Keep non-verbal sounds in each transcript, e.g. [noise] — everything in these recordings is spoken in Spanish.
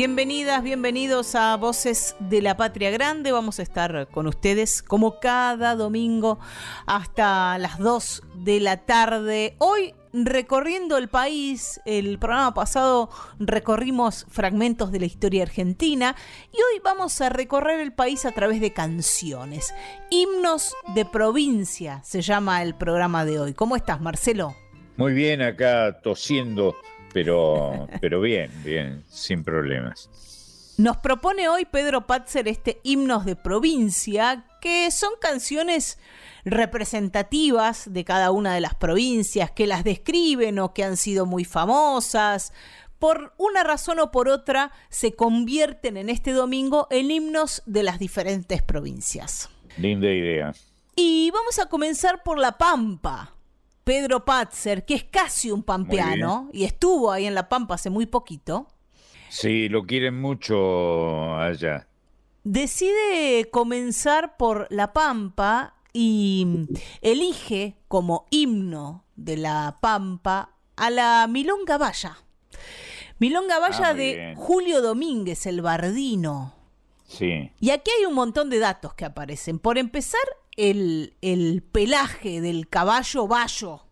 Bienvenidas, bienvenidos a Voces de la Patria Grande. Vamos a estar con ustedes como cada domingo hasta las 2 de la tarde. Hoy recorriendo el país, el programa pasado recorrimos fragmentos de la historia argentina y hoy vamos a recorrer el país a través de canciones. Himnos de provincia se llama el programa de hoy. ¿Cómo estás, Marcelo? Muy bien, acá tosiendo pero, pero bien, bien, sin problemas. Nos propone hoy Pedro Patzer este himnos de provincia, que son canciones representativas de cada una de las provincias, que las describen o que han sido muy famosas. Por una razón o por otra, se convierten en este domingo en himnos de las diferentes provincias. Linda idea. Y vamos a comenzar por La Pampa, Pedro Patzer, que es casi un pampeano y estuvo ahí en La Pampa hace muy poquito. Sí, lo quieren mucho allá. Decide comenzar por La Pampa y elige como himno de La Pampa a la Milonga Valla. Milonga Valla Ah, de Julio Domínguez, el bardino. Sí. Y aquí hay un montón de datos que aparecen. Por empezar, el, el pelaje del caballo bayo,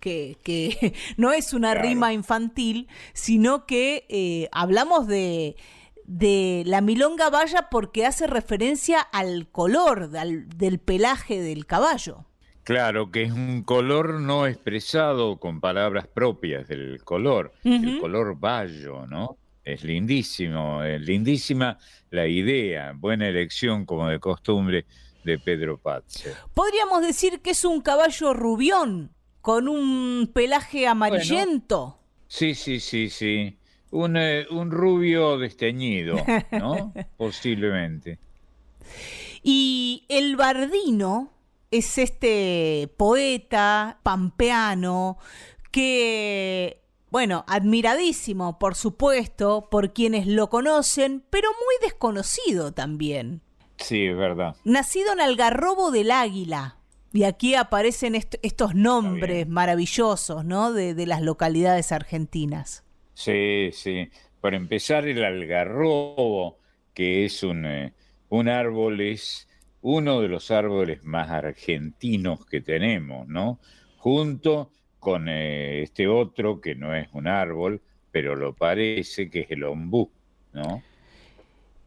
que, que [laughs] no es una Claro. rima infantil, sino que eh, hablamos de, de la milonga valla porque hace referencia al color del, del pelaje del caballo. Claro, que es un color no expresado con palabras propias del color, el color bayo, ¿no? Es lindísimo, es lindísima la idea, buena elección como de costumbre de Pedro Patzer. Podríamos decir que es un caballo rubión, con un pelaje amarillento. Sí, sí, sí, sí. Un, eh, un rubio desteñido, ¿no? [laughs] Posiblemente. Y el Bardino es este poeta pampeano que, bueno, admiradísimo, por supuesto, por quienes lo conocen, pero muy desconocido también. Sí, es verdad. Nacido en Algarrobo del Águila. Y aquí aparecen est- estos nombres maravillosos, ¿no? De, de las localidades argentinas. Sí, sí. Para empezar, el algarrobo, que es un, eh, un árbol, es uno de los árboles más argentinos que tenemos, ¿no? Junto con eh, este otro que no es un árbol, pero lo parece, que es el ombú, ¿no?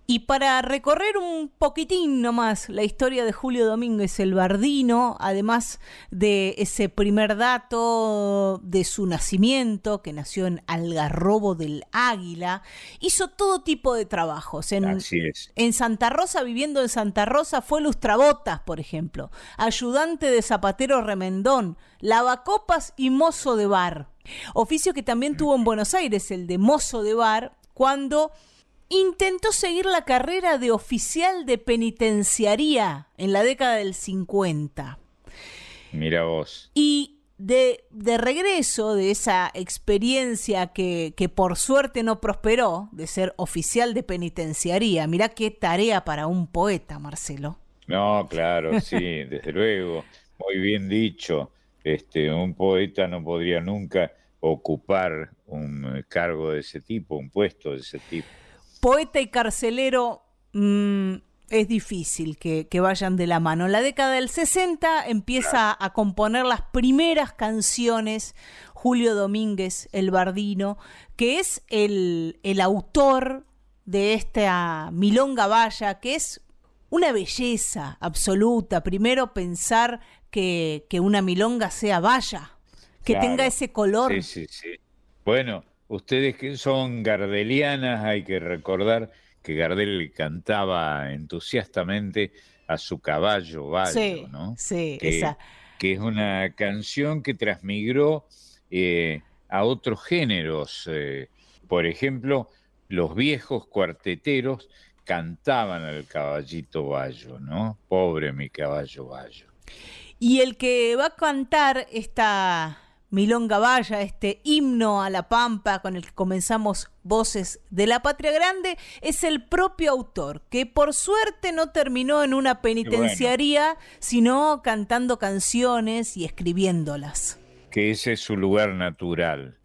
Y para recorrer un poquitín nomás la historia de Julio Domínguez el Bardino, además de ese primer dato de su nacimiento, que nació en Algarrobo del Águila, hizo todo tipo de trabajos. En, Así es. en Santa Rosa, viviendo en Santa Rosa, fue lustrabotas, por ejemplo, ayudante de zapatero remendón, lavacopas y mozo de bar. Oficio que también tuvo en Buenos Aires, el de mozo de bar, cuando intentó seguir la carrera de oficial de penitenciaría en la década del 50. Mira vos. Y de, de regreso de esa experiencia que, que por suerte no prosperó, de ser oficial de penitenciaría, mirá qué tarea para un poeta, Marcelo. No, claro, sí, [laughs] desde luego. Muy bien dicho. Este, un poeta no podría nunca ocupar un cargo de ese tipo, un puesto de ese tipo. Poeta y carcelero mm, es difícil que, que vayan de la mano. En la década del 60 empieza a componer las primeras canciones Julio Domínguez, el Bardino, que es el, el autor de esta Milonga Valla, que es una belleza absoluta. Primero pensar que, que una milonga sea valla, que Claro. tenga ese color. Sí, sí, sí. Bueno, ustedes que son gardelianas, hay que recordar que Gardel cantaba entusiastamente a su caballo Bayo, Sí, ¿no? sí, que, esa. que es una canción que transmigró eh, a otros géneros. Eh, por ejemplo, los viejos cuarteteros cantaban al caballito bayo, ¿no? Pobre mi caballo bayo. Y el que va a cantar esta Milonga Valla, este himno a la pampa con el que comenzamos Voces de la Patria Grande, es el propio autor, que por suerte no terminó en una penitenciaría, sino cantando canciones y escribiéndolas. Que ese es su lugar natural.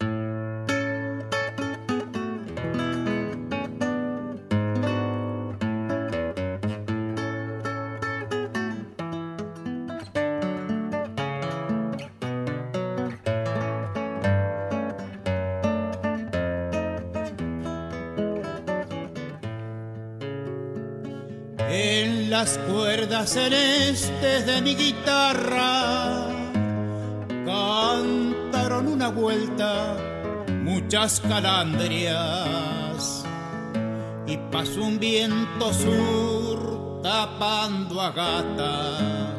Celestes de mi guitarra cantaron una vuelta muchas calandrias y pasó un viento sur tapando a gatas.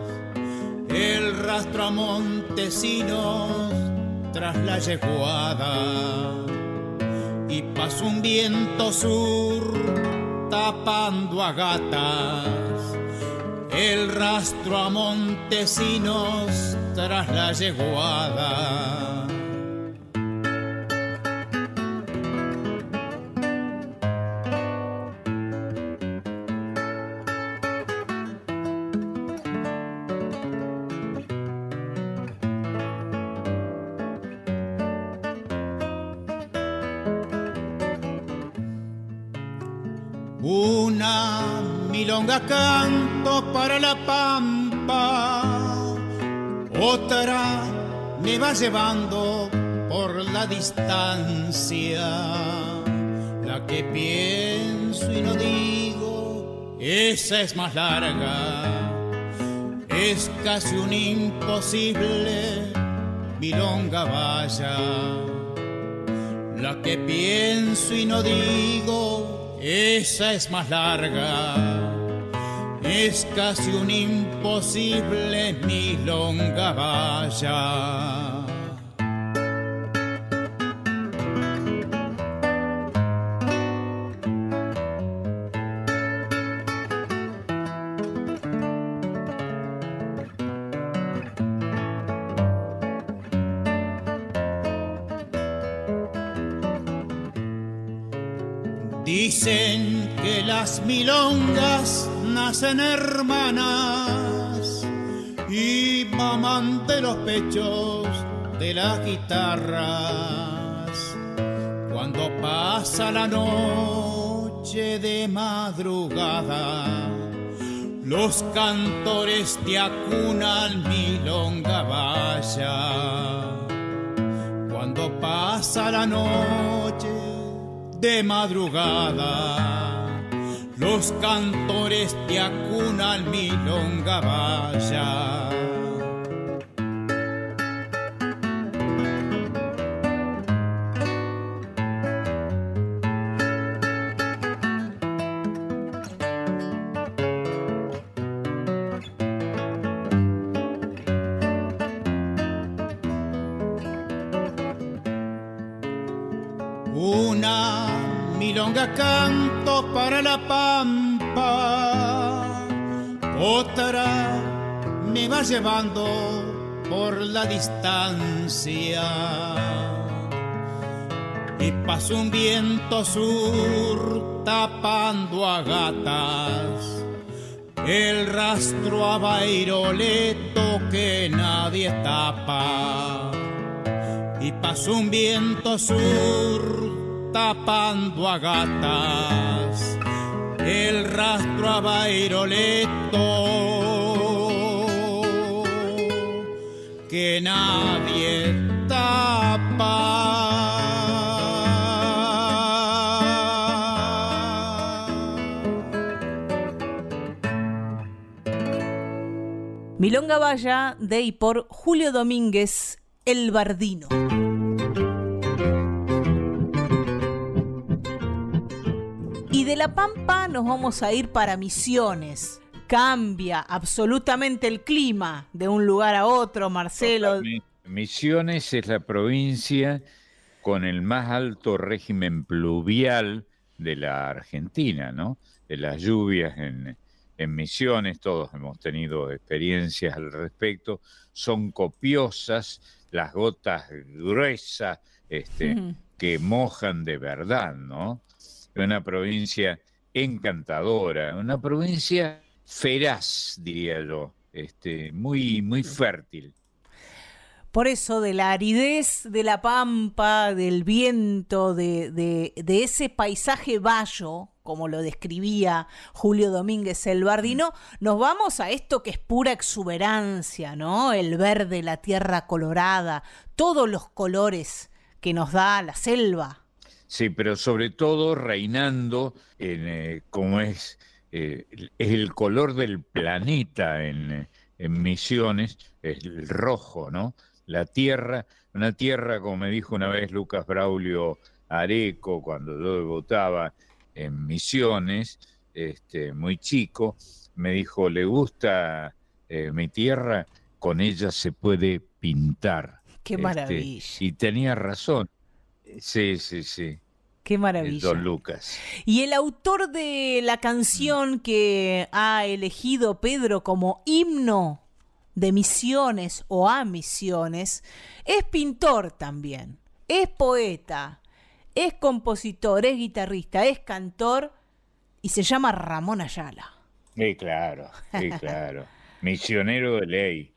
El rastro a montesinos tras la yeguada y pasó un viento sur tapando a gatas el rastro a Montesinos tras la yeguada. Una milonga canto para la pampa, otra me va llevando por la distancia, la que pienso y no digo, esa es más larga, es casi un imposible milonga vaya, la que pienso y no digo, esa es más larga. Es casi un imposible milonga vaya. Nacen hermanas y maman de los pechos de las guitarras. Cuando pasa la noche de madrugada, los cantores te acunan milonga vaya. Cuando pasa la noche de madrugada. Los cantores te acunan milonga vaya. canto llevando por la distancia. Y pasó un viento sur tapando a gatas, el rastro a bairoleto que nadie tapa. Y pasó un viento sur tapando a gatas, el rastro a Bairoleto que nadie tapa. Milonga Valla de y por Julio Domínguez, El Bardino. de La Pampa nos vamos a ir para Misiones. Cambia absolutamente el clima de un lugar a otro, Marcelo. Misiones es la provincia con el más alto régimen pluvial de la Argentina, ¿no? De las lluvias en, en Misiones, todos hemos tenido experiencias al respecto, son copiosas, las gotas gruesas, este, que mojan de verdad, ¿no? Una provincia encantadora, una provincia feraz, diría yo, este, muy, muy fértil. Por eso, de la aridez de la pampa, del viento, de, de, ese paisaje vallo, como lo describía Julio Domínguez el Bardino, nos vamos a esto que es pura exuberancia, ¿no? El verde, la tierra colorada, todos los colores que nos da la selva. Sí, pero sobre todo reinando en, eh, como es, eh, el color del planeta en, en Misiones, el rojo, ¿no? la tierra, una tierra, como me dijo una vez Lucas Braulio Areco, cuando yo votaba en Misiones, este, muy chico, me dijo, le gusta eh, mi tierra, con ella se puede pintar. Qué este, maravilla. y tenía razón. Sí, sí, sí. Qué maravilla. Don Lucas. Y el autor de la canción que ha elegido Pedro como himno de misiones o a misiones, es pintor también, es poeta, es compositor, es guitarrista, es cantor y se llama Ramón Ayala. Sí, claro, sí, [laughs] claro. Misionero de ley.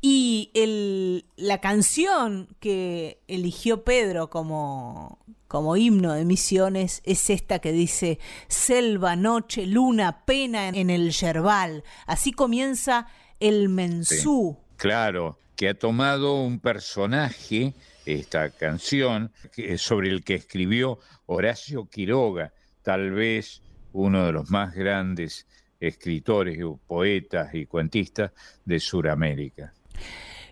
Y el, la canción que eligió Pedro como, como himno de misiones es esta que dice Selva, noche, luna, pena en el yerbal. Así comienza el mensú. claro, que ha tomado un personaje, esta canción, sobre el que escribió Horacio Quiroga, tal vez uno de los más grandes escritores, poetas y cuentistas de Sudamérica.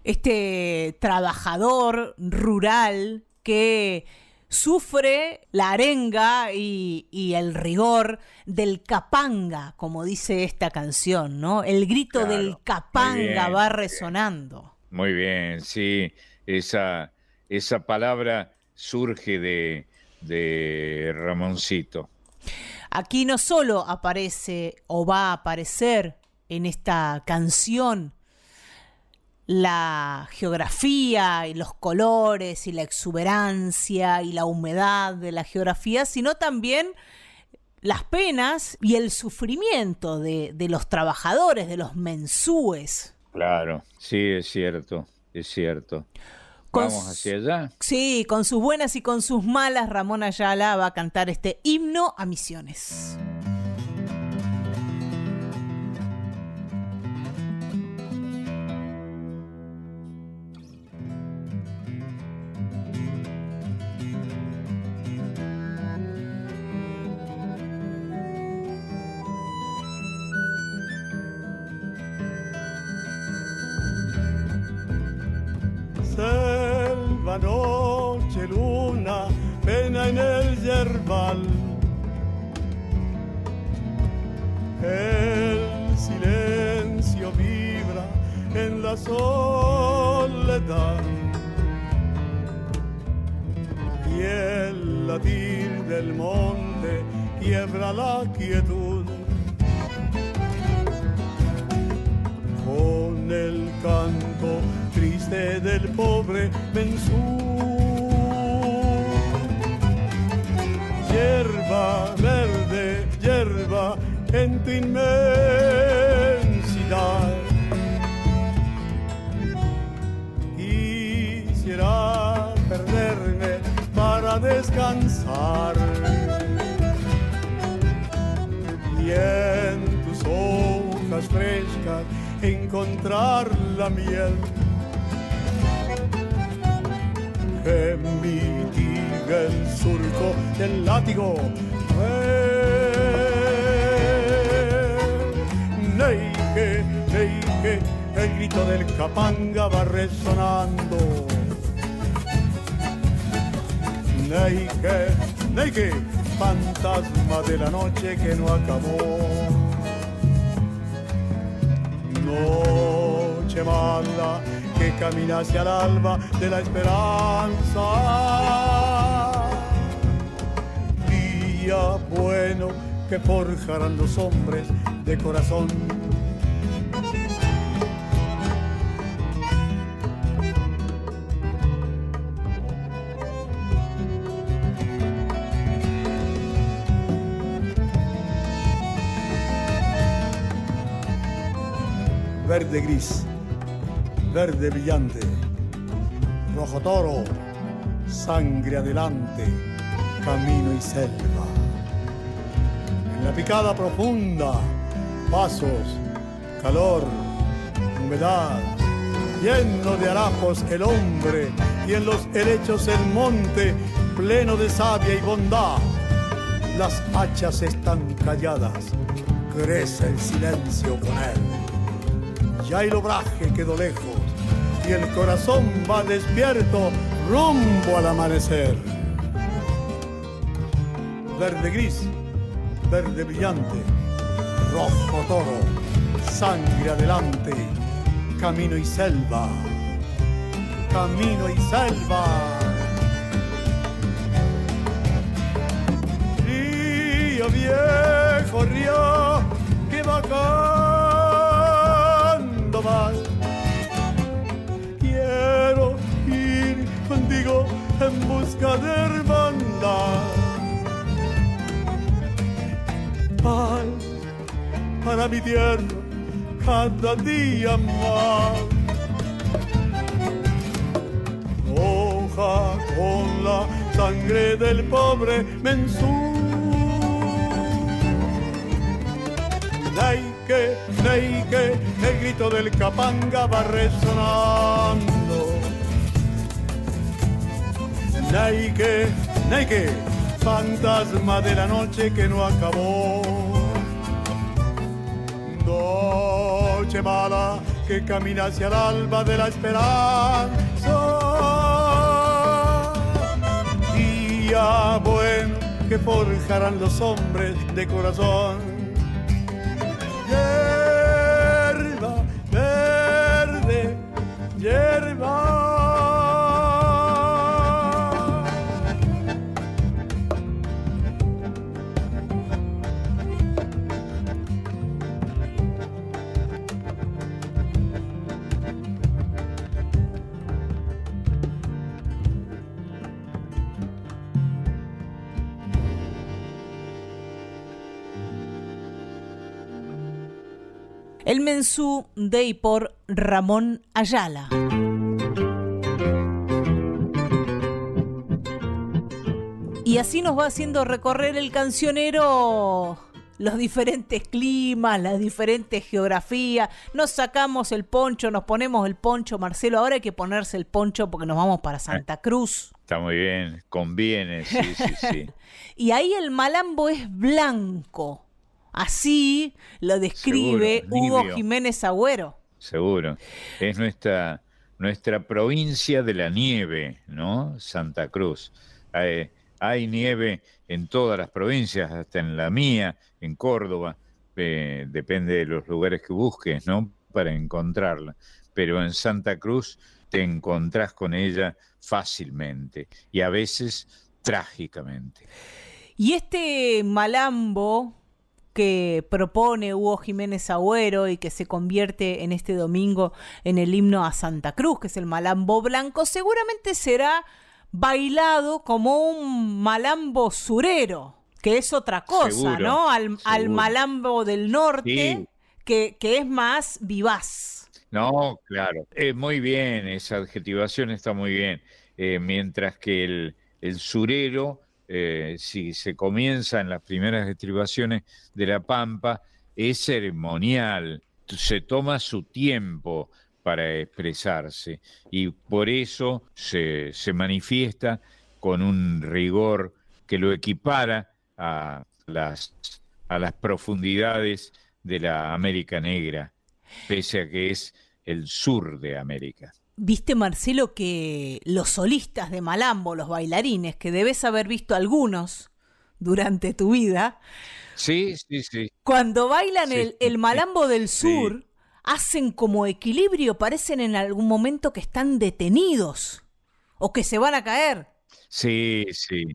Este trabajador rural que sufre la arenga y, el rigor del capanga, como dice esta canción, ¿no? El grito del capanga va resonando. Muy bien, sí, esa, esa palabra surge de, de Ramoncito. Aquí no solo aparece o va a aparecer en esta canción la geografía y los colores y la exuberancia y la humedad de la geografía, sino también las penas y el sufrimiento de, los trabajadores, de los mensúes. Claro, sí, es cierto, es cierto. Vamos hacia allá. Sí, con sus buenas y con sus malas, Ramón Ayala va a cantar este himno a misiones. Pena en el yerbal. El silencio vibra en la soledad. Y el latir del monte quiebra la quietud. Con el canto del pobre Mensú. Hierba verde, hierba en tu inmensidad. Quisiera perderme para descansar. Y en tus hojas frescas encontrar la miel que el surco del látigo. Neike, neike, el grito del capanga va resonando. Neike, neike, fantasma de la noche que no acabó. Noche mala que camina hacia el alba de la esperanza. Día bueno que forjarán los hombres de corazón verde gris, verde brillante, rojo toro, sangre adelante, camino y selva. La picada profunda, pasos, calor, humedad, lleno de harapos el hombre y en los helechos el monte, pleno de savia y bondad. Las hachas están calladas, crece el silencio con él ya el obraje quedó lejos y el corazón va despierto rumbo al amanecer. Verde gris, verde brillante, rojo toro, sangre adelante, camino y selva, camino y selva. Río viejo, río, que bacán Quiero ir contigo en busca de hermandad. Para mi tierra cada día más. Hoja con la sangre del pobre mensú. Neike, neike, el grito del capanga va resonando. Neike, neike, fantasma de la noche que no acabó. Noche que camina hacia el alba de la esperanza. Día bueno que forjarán los hombres de corazón Mensú de y por Ramón Ayala. Y así nos va haciendo recorrer el cancionero los diferentes climas, las diferentes geografías. Nos sacamos el poncho, nos ponemos el poncho, Marcelo. Ahora hay que ponerse el poncho porque nos vamos para Santa Cruz. Está muy bien, conviene, sí, sí, sí. [laughs] y ahí el malambo es blanco. Así lo describe Hugo Jiménez Agüero. Seguro. Es nuestra, nuestra provincia de la nieve, ¿no? Santa Cruz. Hay, nieve en todas las provincias, hasta en la mía, en Córdoba. Eh, depende de los lugares que busques, ¿no? Para encontrarla. Pero en Santa Cruz te encontrás con ella fácilmente y a veces trágicamente. Y este malambo que propone Hugo Jiménez Agüero y que se convierte en este domingo en el himno a Santa Cruz, que es el malambo blanco, seguramente será bailado como un malambo surero, que es otra cosa, ¿no? Al, malambo del norte, que, es más vivaz. No, claro. Eh, muy bien, esa adjetivación está muy bien. Eh, mientras que el, el surero eh, si se comienza en las primeras estribaciones de la Pampa, es ceremonial, se toma su tiempo para expresarse y por eso se, manifiesta con un rigor que lo equipara a las, a las profundidades de la América Negra, pese a que es el sur de América. Viste, Marcelo, que los solistas de Malambo, los bailarines, que debes haber visto algunos durante tu vida. Sí, sí, sí. Cuando bailan el, Malambo del Sur, hacen como equilibrio, parecen en algún momento que están detenidos o que se van a caer. Sí, sí.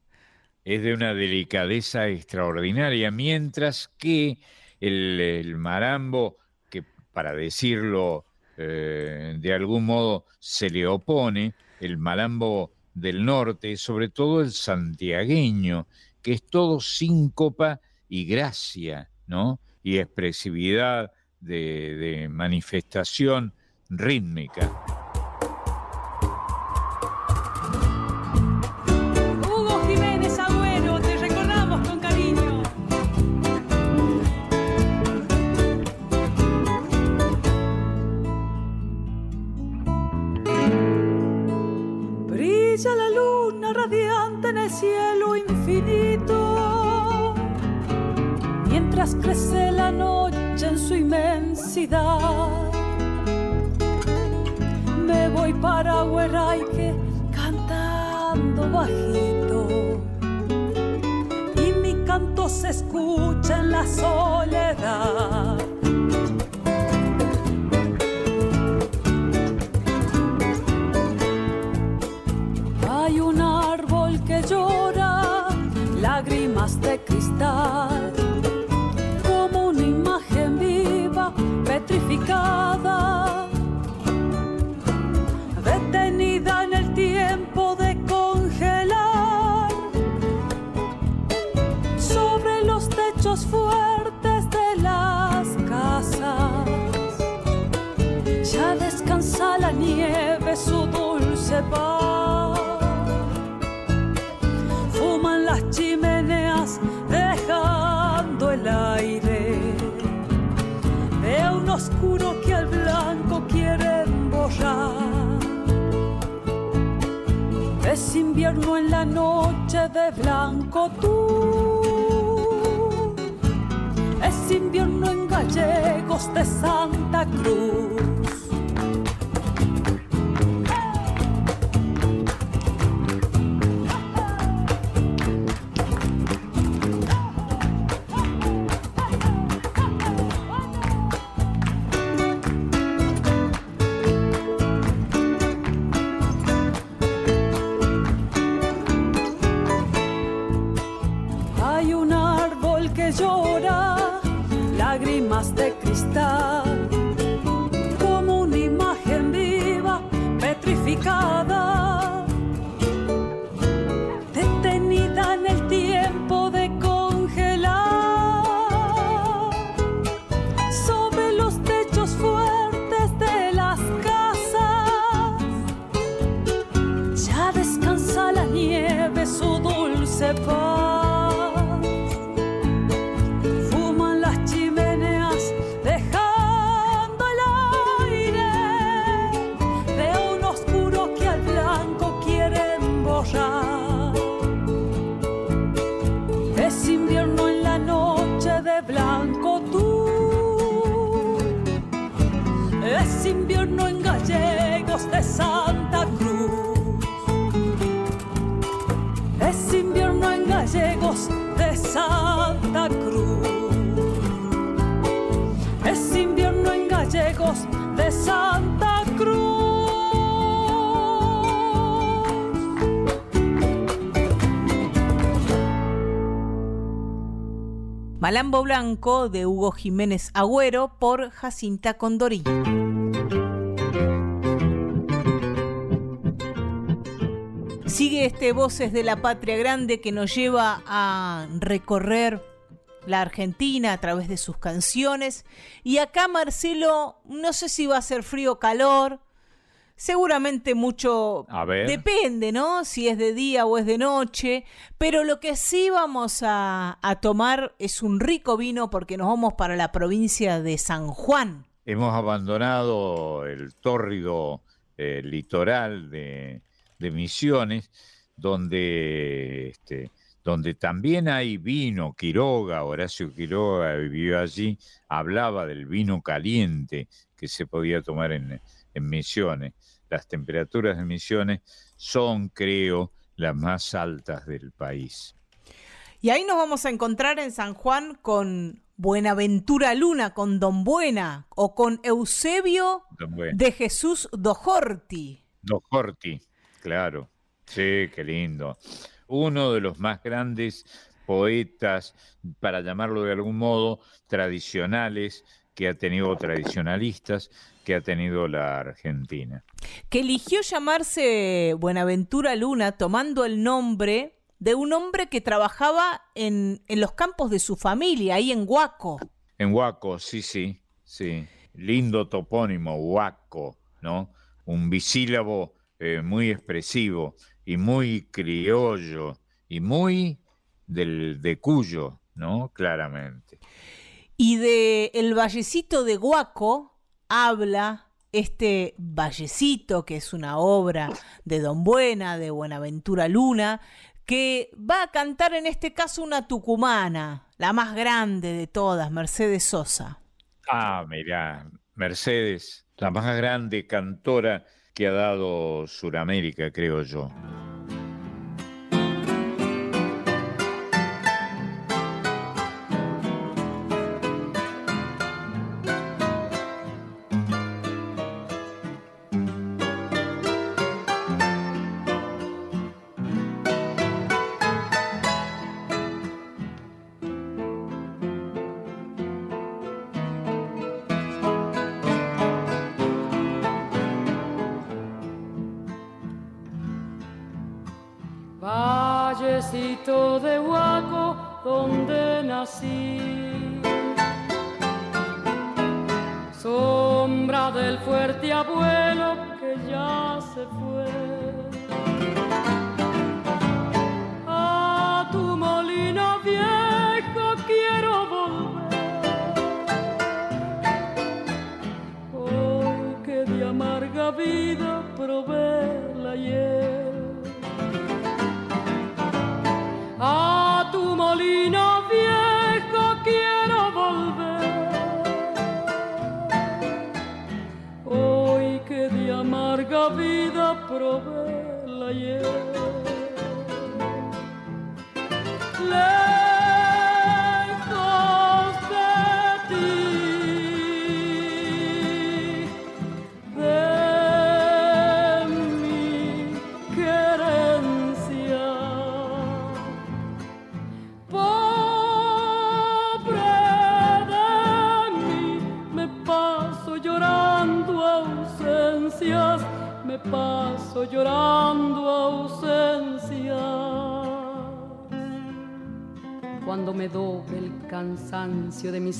Es de una delicadeza extraordinaria, mientras que el, marambo, que para decirlo eh, de algún modo se le opone, el marambo del norte, sobre todo el santiagueño, que es todo síncopa y gracia, ¿no? Y expresividad de manifestación rítmica. En el cielo infinito, mientras crece la noche en su inmensidad. Me voy para Hueraique cantando bajito y mi canto se escucha en la soledad. De cristal, como una imagen viva, petrificada, detenida en el tiempo de congelar, sobre los techos fuertes de las casas. Ya descansa la nieve su dulce paz. Chimeneas el aire. Veo un oscuro que al blanco quieren borrar. Es invierno en la noche de blanco tú. Es invierno en gallegos de Santa Cruz. Malambo Blanco de Hugo Jiménez Agüero por Jacinta Condorí. Sigue este Voces de la Patria Grande que nos lleva a recorrer la Argentina a través de sus canciones. Y acá Marcelo, no sé si va a ser frío o calor, Seguramente mucho depende, ¿no? Si es de día o es de noche. Pero lo que sí vamos a, tomar es un rico vino porque nos vamos para la provincia de San Juan. Hemos abandonado el tórrido eh, litoral de, Misiones, donde, este, donde también hay vino. Quiroga, Horacio Quiroga vivió allí, hablaba del vino caliente que se podía tomar en, en Misiones las temperaturas de Misiones son, creo, las más altas del país. Y ahí nos vamos a encontrar en San Juan con Buenaventura Luna con Don Buena o con Eusebio de Jesús Dojorti. Dojorti, claro. Sí, qué lindo. Uno de los más grandes poetas, para llamarlo de algún modo, tradicionales que ha tenido, tradicionalistas, que ha tenido la Argentina. Que eligió llamarse Buenaventura Luna tomando el nombre de un hombre que trabajaba en, los campos de su familia, ahí en Huaco. En Huaco, sí, sí, sí. Lindo topónimo, Huaco, ¿no? Un bisílabo eh, muy expresivo y muy criollo y muy del, de Cuyo, ¿no? Claramente. Y de el vallecito de Huaco habla este vallecito, que es una obra de Don Buena, de Buenaventura Luna, que va a cantar en este caso una tucumana, la más grande de todas, Mercedes Sosa. Ah, mira, Mercedes, la más grande cantora que ha dado Suramérica, creo yo.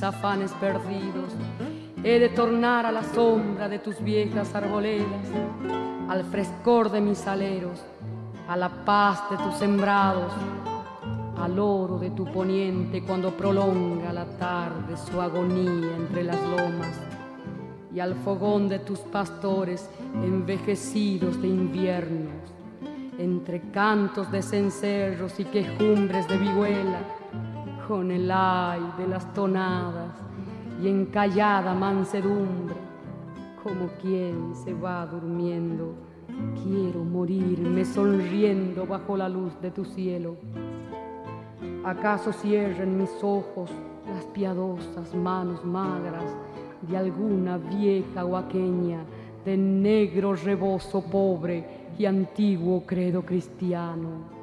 Afanes perdidos, he de tornar a la sombra de tus viejas arboledas, al frescor de mis aleros, a la paz de tus sembrados, al oro de tu poniente cuando prolonga la tarde su agonía entre las lomas y al fogón de tus pastores envejecidos de inviernos, entre cantos de cencerros y quejumbres de vihuela, con el ay de las tonadas y en callada mansedumbre, como quien se va durmiendo, quiero morirme sonriendo bajo la luz de tu cielo. ¿Acaso cierren mis ojos las piadosas manos magras? de alguna vieja huaqueña de negro rebozo pobre y antiguo credo cristiano.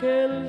que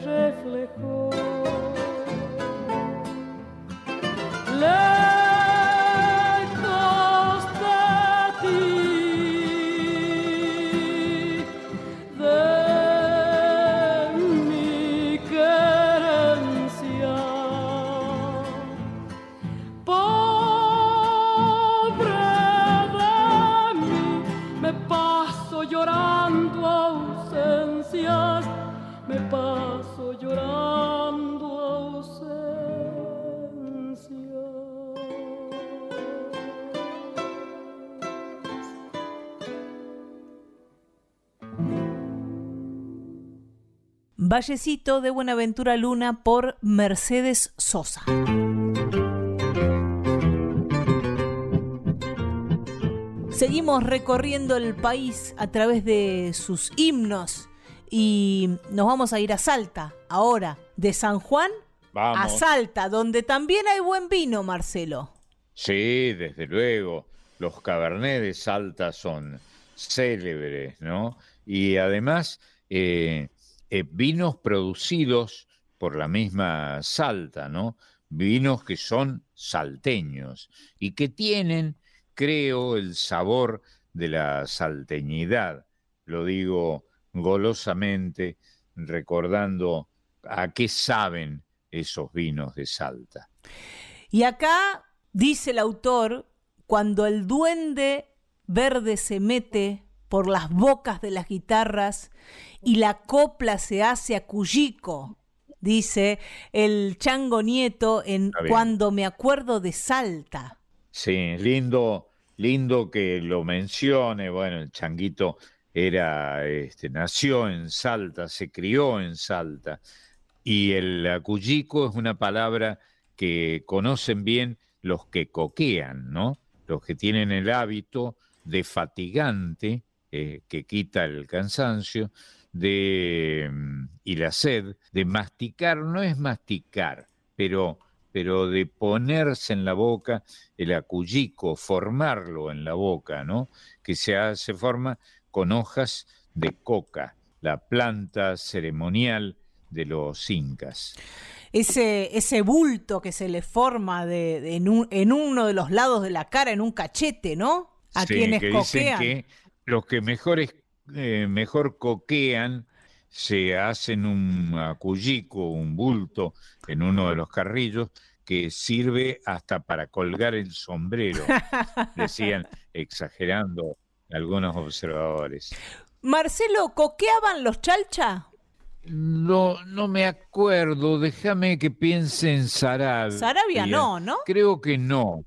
Vallecito de Buenaventura Luna por Mercedes Sosa. Seguimos recorriendo el país a través de sus himnos y nos vamos a ir a Salta ahora, de San Juan a Salta, donde también hay buen vino, Marcelo. Sí, desde luego. Los Cabernet de Salta son célebres, ¿no? Y además, eh, eh, vinos producidos por la misma Salta, ¿no? Vinos que son salteños y que tienen creo el sabor de la salteñidad. Lo digo golosamente, recordando a qué saben esos vinos de Salta. Y acá dice el autor, cuando el duende verde se mete por las bocas de las guitarras y la copla se hace a Cuyico, dice el chango nieto en Cuando me acuerdo de Salta. Sí, lindo, lindo que lo mencione. Bueno, el changuito era, este, nació en Salta, se crió en Salta. Y el acuyico es una palabra que conocen bien los que coquean, ¿no? Los que tienen el hábito de fatigante, eh, que quita el cansancio, de, mm, y la sed, de masticar, no es masticar, pero pero de ponerse en la boca el acuyico, formarlo en la boca, ¿no? Que se, hace forma con hojas de coca, la planta ceremonial de los incas. Ese, ese bulto que se le forma de, en, uno de los lados de la cara, en un cachete, ¿no? A quienes que coquean. que los que mejores, eh, mejor coquean se hacen un acuyico, un bulto en uno de los carrillos que sirve hasta para colgar el sombrero, [laughs] decían, exagerando algunos observadores. Marcelo, ¿coqueaban los chalcha? No, no me acuerdo, déjame que piense en Sarabia. Sarabia no, ¿no? Creo que no.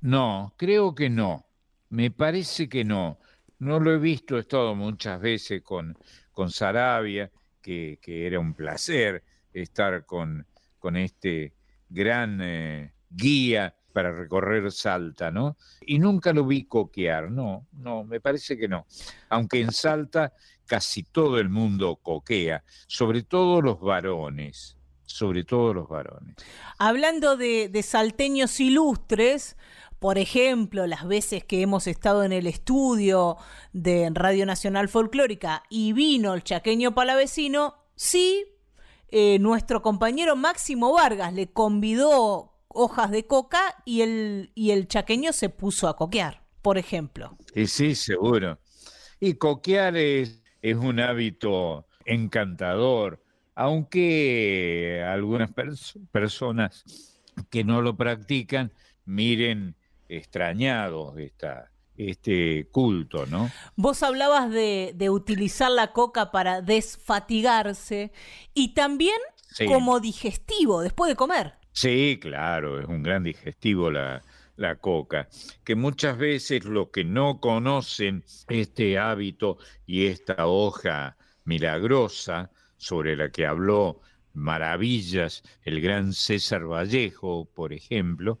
No, creo que no. Me parece que no. No lo he visto, he estado muchas veces con, con Sarabia, que, que era un placer estar con, con este gran eh, guía para recorrer Salta, ¿no? Y nunca lo vi coquear, no, no, me parece que no. Aunque en Salta casi todo el mundo coquea, sobre todo los varones, sobre todo los varones. Hablando de, de salteños ilustres, por ejemplo, las veces que hemos estado en el estudio de Radio Nacional Folclórica y vino el chaqueño palavecino, sí, eh, nuestro compañero Máximo Vargas le convidó hojas de coca y el, y el chaqueño se puso a coquear, por ejemplo. Y sí, seguro. Y coquear es, es un hábito encantador, aunque algunas personas que no lo practican miren extrañados esta, este culto, ¿no? Vos hablabas de, utilizar la coca para desfatigarse y también como digestivo después de comer. Sí, claro, es un gran digestivo la, la coca, que muchas veces los que no conocen este hábito y esta hoja milagrosa sobre la que habló maravillas el gran César Vallejo, por ejemplo,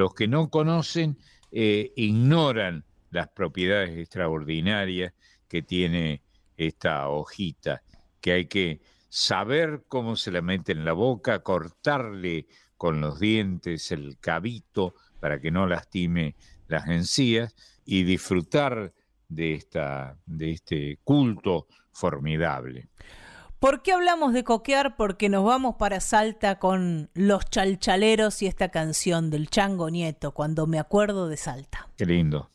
los que no conocen eh, ignoran las propiedades extraordinarias que tiene esta hojita, que hay que saber cómo se la mete en la boca, cortarle con los dientes el cabito para que no lastime las encías y disfrutar de, esta, de este culto formidable. ¿Por qué hablamos de coquear? Porque nos vamos para Salta con los chalchaleros y esta canción del Chango Nieto, cuando me acuerdo de Salta. Qué lindo.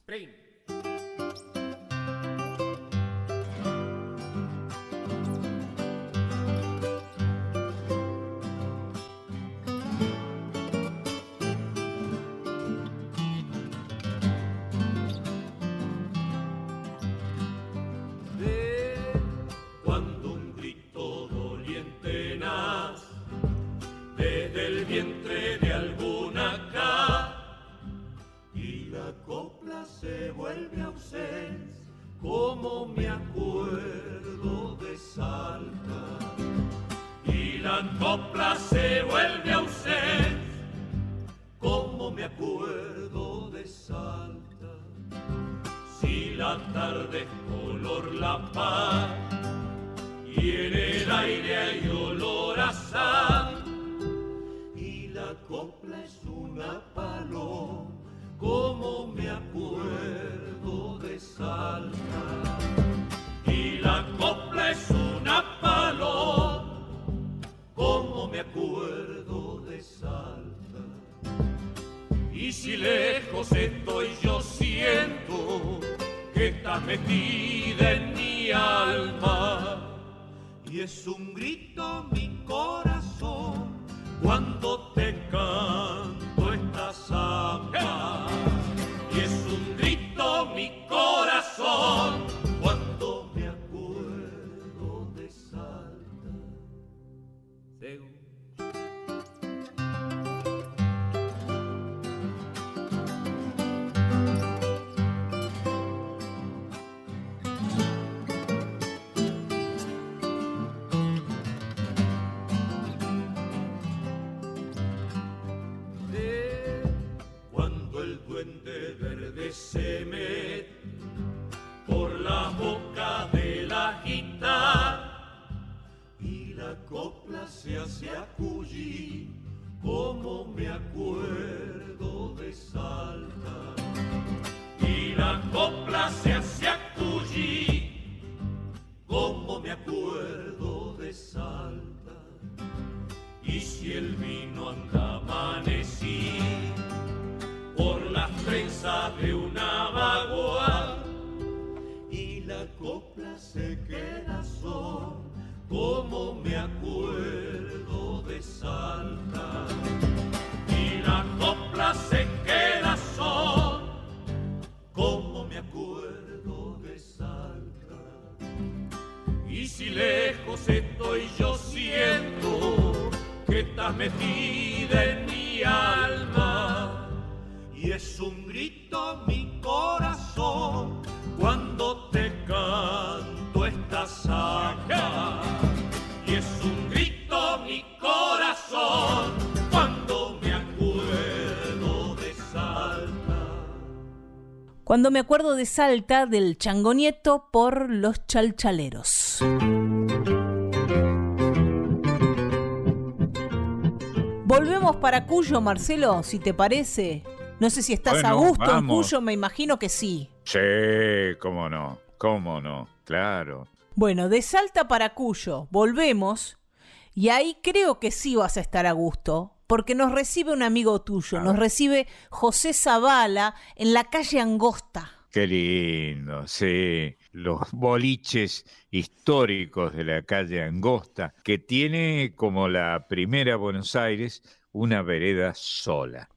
Verde se Cuando me acuerdo de Salta del Changonieto por los chalchaleros. Volvemos para Cuyo, Marcelo, si te parece. No sé si estás a gusto en. Cuyo, me imagino que sí. Sí, cómo no, cómo no, claro. Bueno, de Salta para Cuyo, volvemos. Y ahí creo que sí vas a estar a gusto, porque nos recibe un amigo tuyo, nos recibe José Zavala en la calle Angosta. Qué lindo, sí. Los boliches históricos de la calle Angosta, que tiene como la primera Buenos Aires una vereda sola.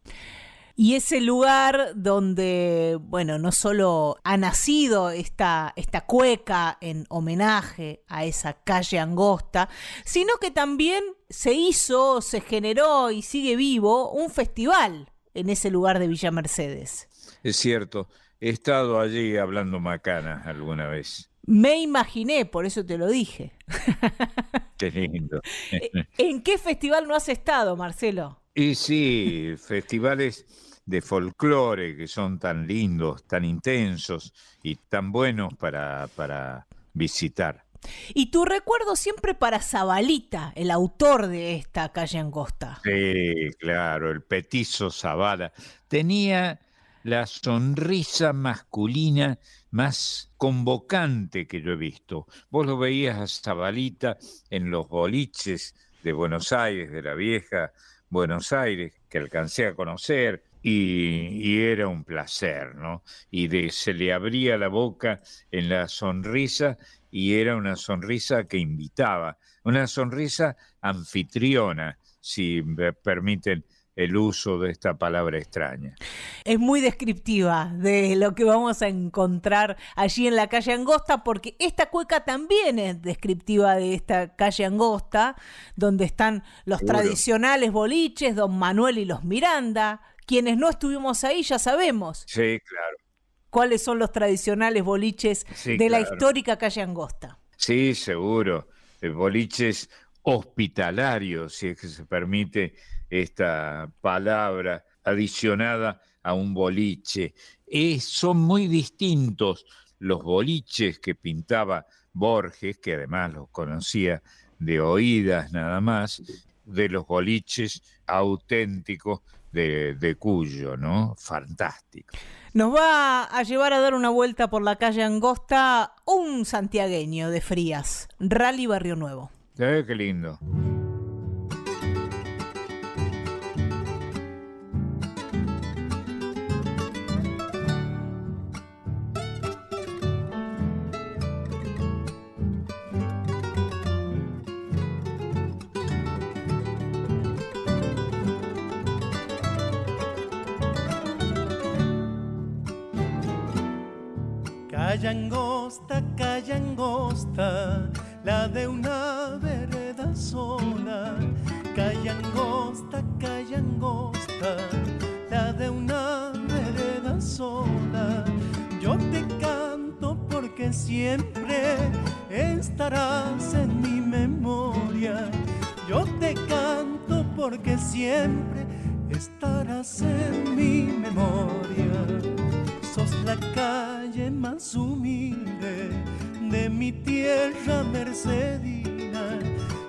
Y ese lugar donde, bueno, no solo ha nacido esta, esta cueca en homenaje a esa calle angosta, sino que también se hizo, se generó y sigue vivo un festival en ese lugar de Villa Mercedes. Es cierto, he estado allí hablando macanas alguna vez. Me imaginé, por eso te lo dije. [laughs] Qué lindo. ¿En qué festival no has estado, Marcelo? Y sí, festivales de folclore que son tan lindos, tan intensos y tan buenos para, para visitar. Y tu recuerdo siempre para Zabalita, el autor de esta calle angosta. Sí, claro, el petizo Zavala. Tenía la sonrisa masculina más convocante que yo he visto. Vos lo veías a Zabalita en los boliches de Buenos Aires, de la vieja Buenos Aires, que alcancé a conocer, y, y era un placer, ¿no? Y de, se le abría la boca en la sonrisa y era una sonrisa que invitaba, una sonrisa anfitriona, si me permiten el uso de esta palabra extraña. Es muy descriptiva de lo que vamos a encontrar allí en la calle Angosta, porque esta cueca también es descriptiva de esta calle Angosta, donde están los Seguro. tradicionales boliches, Don Manuel y los Miranda. Quienes no estuvimos ahí ya sabemos Sí, claro. cuáles son los tradicionales boliches de la histórica calle Angosta. Sí, seguro. Eh, boliches hospitalarios, si es que se permite esta palabra adicionada a un boliche. son muy distintos los boliches que pintaba Borges, que además los conocía de oídas nada más, de los boliches auténticos de, Cuyo, ¿no? Fantástico. Nos va a llevar a dar una vuelta por la calle Angosta un santiagueño de Frías, Rally Barrio Nuevo. Eh, qué lindo. De una vereda sola. Calle angosta, calle angosta, la de una vereda sola. Yo te canto porque siempre estarás en mi memoria. Yo te canto porque siempre estarás en mi memoria la calle más humilde de mi tierra mercedina,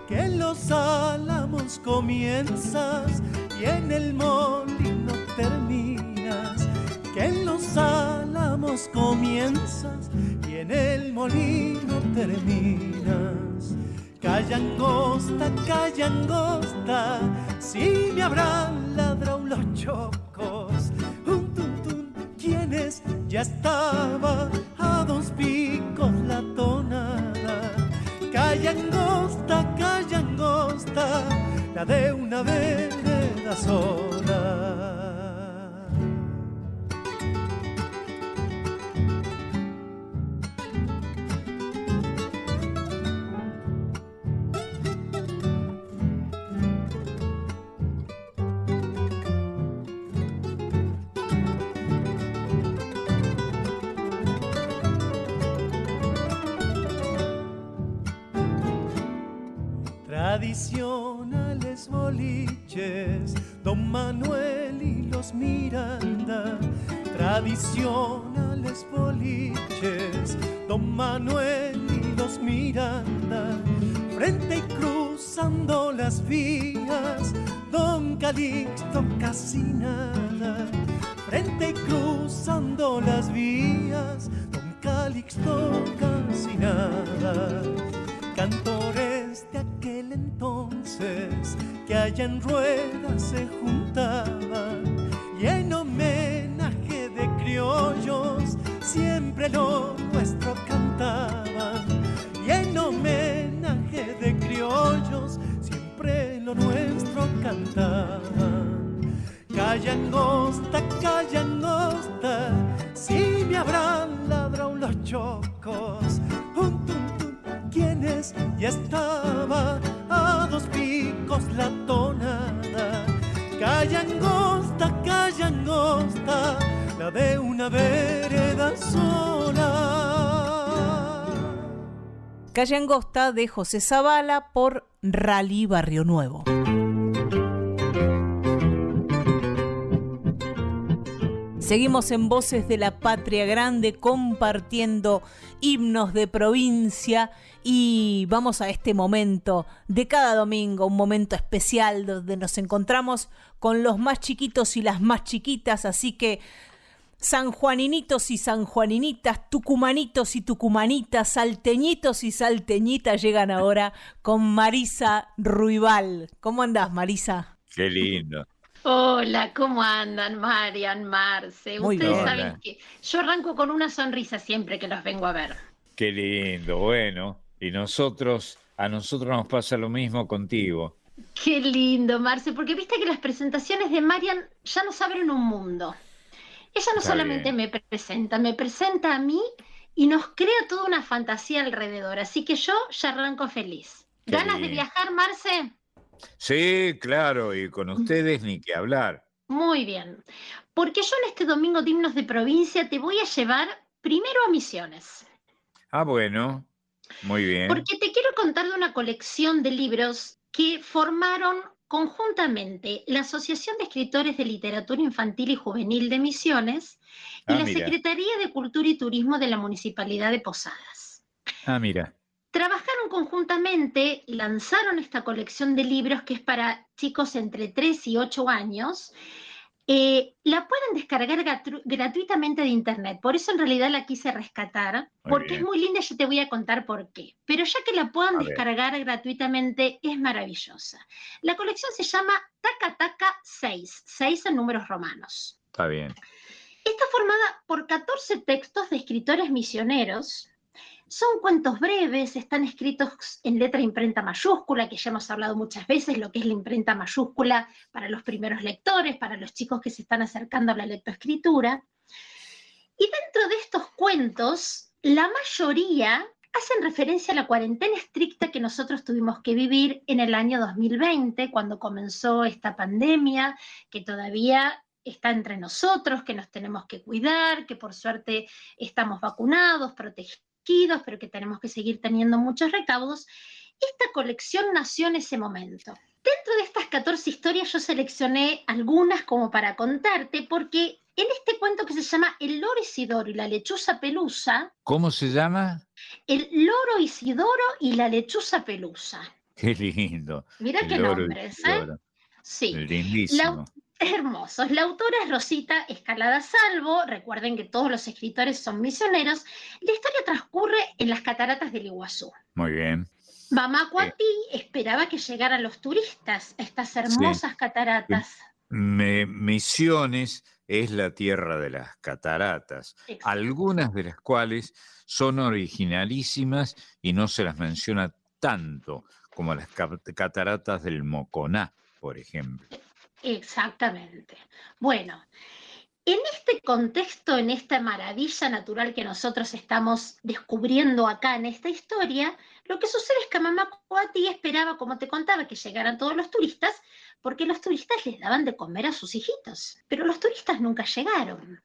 que en los álamos comienzas y en el molino terminas, que en los álamos comienzas y en el molino terminas. Calle angosta, calle angosta, si me habrán ladrado los chocos, ya estaba dos picos la tonada. Calle angosta, calle angosta, la de una vereda sola. Tradicionales boliches, Don Manuel y los Miranda, tradicionales boliches, Don Manuel y los Miranda, frente y cruzando las vías, Don Calixto casi nada, frente y cruzando las vías, Don Calixto casi nada, cantores de aquel entonces que allá en ruedas se juntaban y en homenaje de criollos siempre lo nuestro cantaban. Y en homenaje de criollos siempre lo nuestro cantaban. Calle angosta calle angosta si me habrán ladrado los chocos quienes ya estaba a dos picos la tonada. Calle angosta, calle angosta, la de una vereda sola. Calle Angosta de José Zavala por Rally Barrio Nuevo. Seguimos en Voces de la Patria Grande compartiendo himnos de provincia y vamos a este momento de cada domingo, un momento especial donde nos encontramos con los más chiquitos y las más chiquitas, así que sanjuaninitos y sanjuaninitas, tucumanitos y tucumanitas, salteñitos y salteñitas llegan ahora con Marisa Ruibal. ¿Cómo andás, Marisa? Qué lindo. Hola, ¿cómo andan, Marian, Marce? Ustedes saben que yo arranco con una sonrisa siempre que los vengo a ver. Qué lindo, bueno. Y nosotros, a nosotros nos pasa lo mismo contigo. Qué lindo, Marce, porque viste que las presentaciones de Marian ya nos abren un mundo. Ella no solamente me presenta, me presenta a mí y nos crea toda una fantasía alrededor. Así que yo ya arranco feliz. ¿Ganas de viajar, Marce? Sí, claro, y con ustedes ni que hablar. Muy bien. Porque yo en este domingo de himnos de provincia te voy a llevar primero a Misiones. Ah, bueno, muy bien. Porque te quiero contar de una colección de libros que formaron conjuntamente la Asociación de Escritores de Literatura Infantil y Juvenil de Misiones y Ah, la mira. Secretaría de Cultura y Turismo de la Municipalidad de Posadas. Ah, mira. Trabajaron conjuntamente, lanzaron esta colección de libros que es para chicos entre 3 y 8 años. Eh, la pueden descargar gratu- gratuitamente de internet, por eso en realidad la quise rescatar, Muy porque bien. es muy linda y yo te voy a contar por qué. Pero ya que la puedan A ver. descargar gratuitamente, es maravillosa. La colección se llama Taca Taca 6, 6 en números romanos. Está bien. Está formada por 14 textos de escritores misioneros. Son cuentos breves, están escritos en letra imprenta mayúscula, que ya hemos hablado muchas veces, lo que es la imprenta mayúscula para los primeros lectores, para los chicos que se están acercando a la lectoescritura. Y dentro de estos cuentos, la mayoría hacen referencia a la cuarentena estricta que nosotros tuvimos que vivir en el año 2020, cuando comenzó esta pandemia, que todavía está entre nosotros, que nos tenemos que cuidar, que por suerte estamos vacunados, protegidos, pero que tenemos que seguir teniendo muchos recaudos. Esta colección nació en ese momento. Dentro de estas 14 historias yo seleccioné algunas como para contarte, porque en este cuento que se llama El loro Isidoro y la lechuza pelusa, ¿Cómo se llama? el loro Isidoro y la lechuza pelusa. Qué lindo. Mira qué nombres, ¿eh? Sí. Lindísimo. Hermosos. La autora es Rosita Escalada Salvo. Recuerden que todos los escritores son misioneros. La historia transcurre en las cataratas del Iguazú. Muy bien. Mamá Cuatí esperaba que llegaran los turistas a estas hermosas cataratas. Me- Misiones es la tierra de las cataratas, Exacto. algunas de las cuales son originalísimas y no se las menciona tanto como las ca- cataratas del Moconá, por ejemplo. Exactamente. Bueno, en este contexto, en esta maravilla natural que nosotros estamos descubriendo acá en esta historia, lo que sucede es que Mamá Coati esperaba, como te contaba, que llegaran todos los turistas, porque los turistas les daban de comer a sus hijitos, pero los turistas nunca llegaron.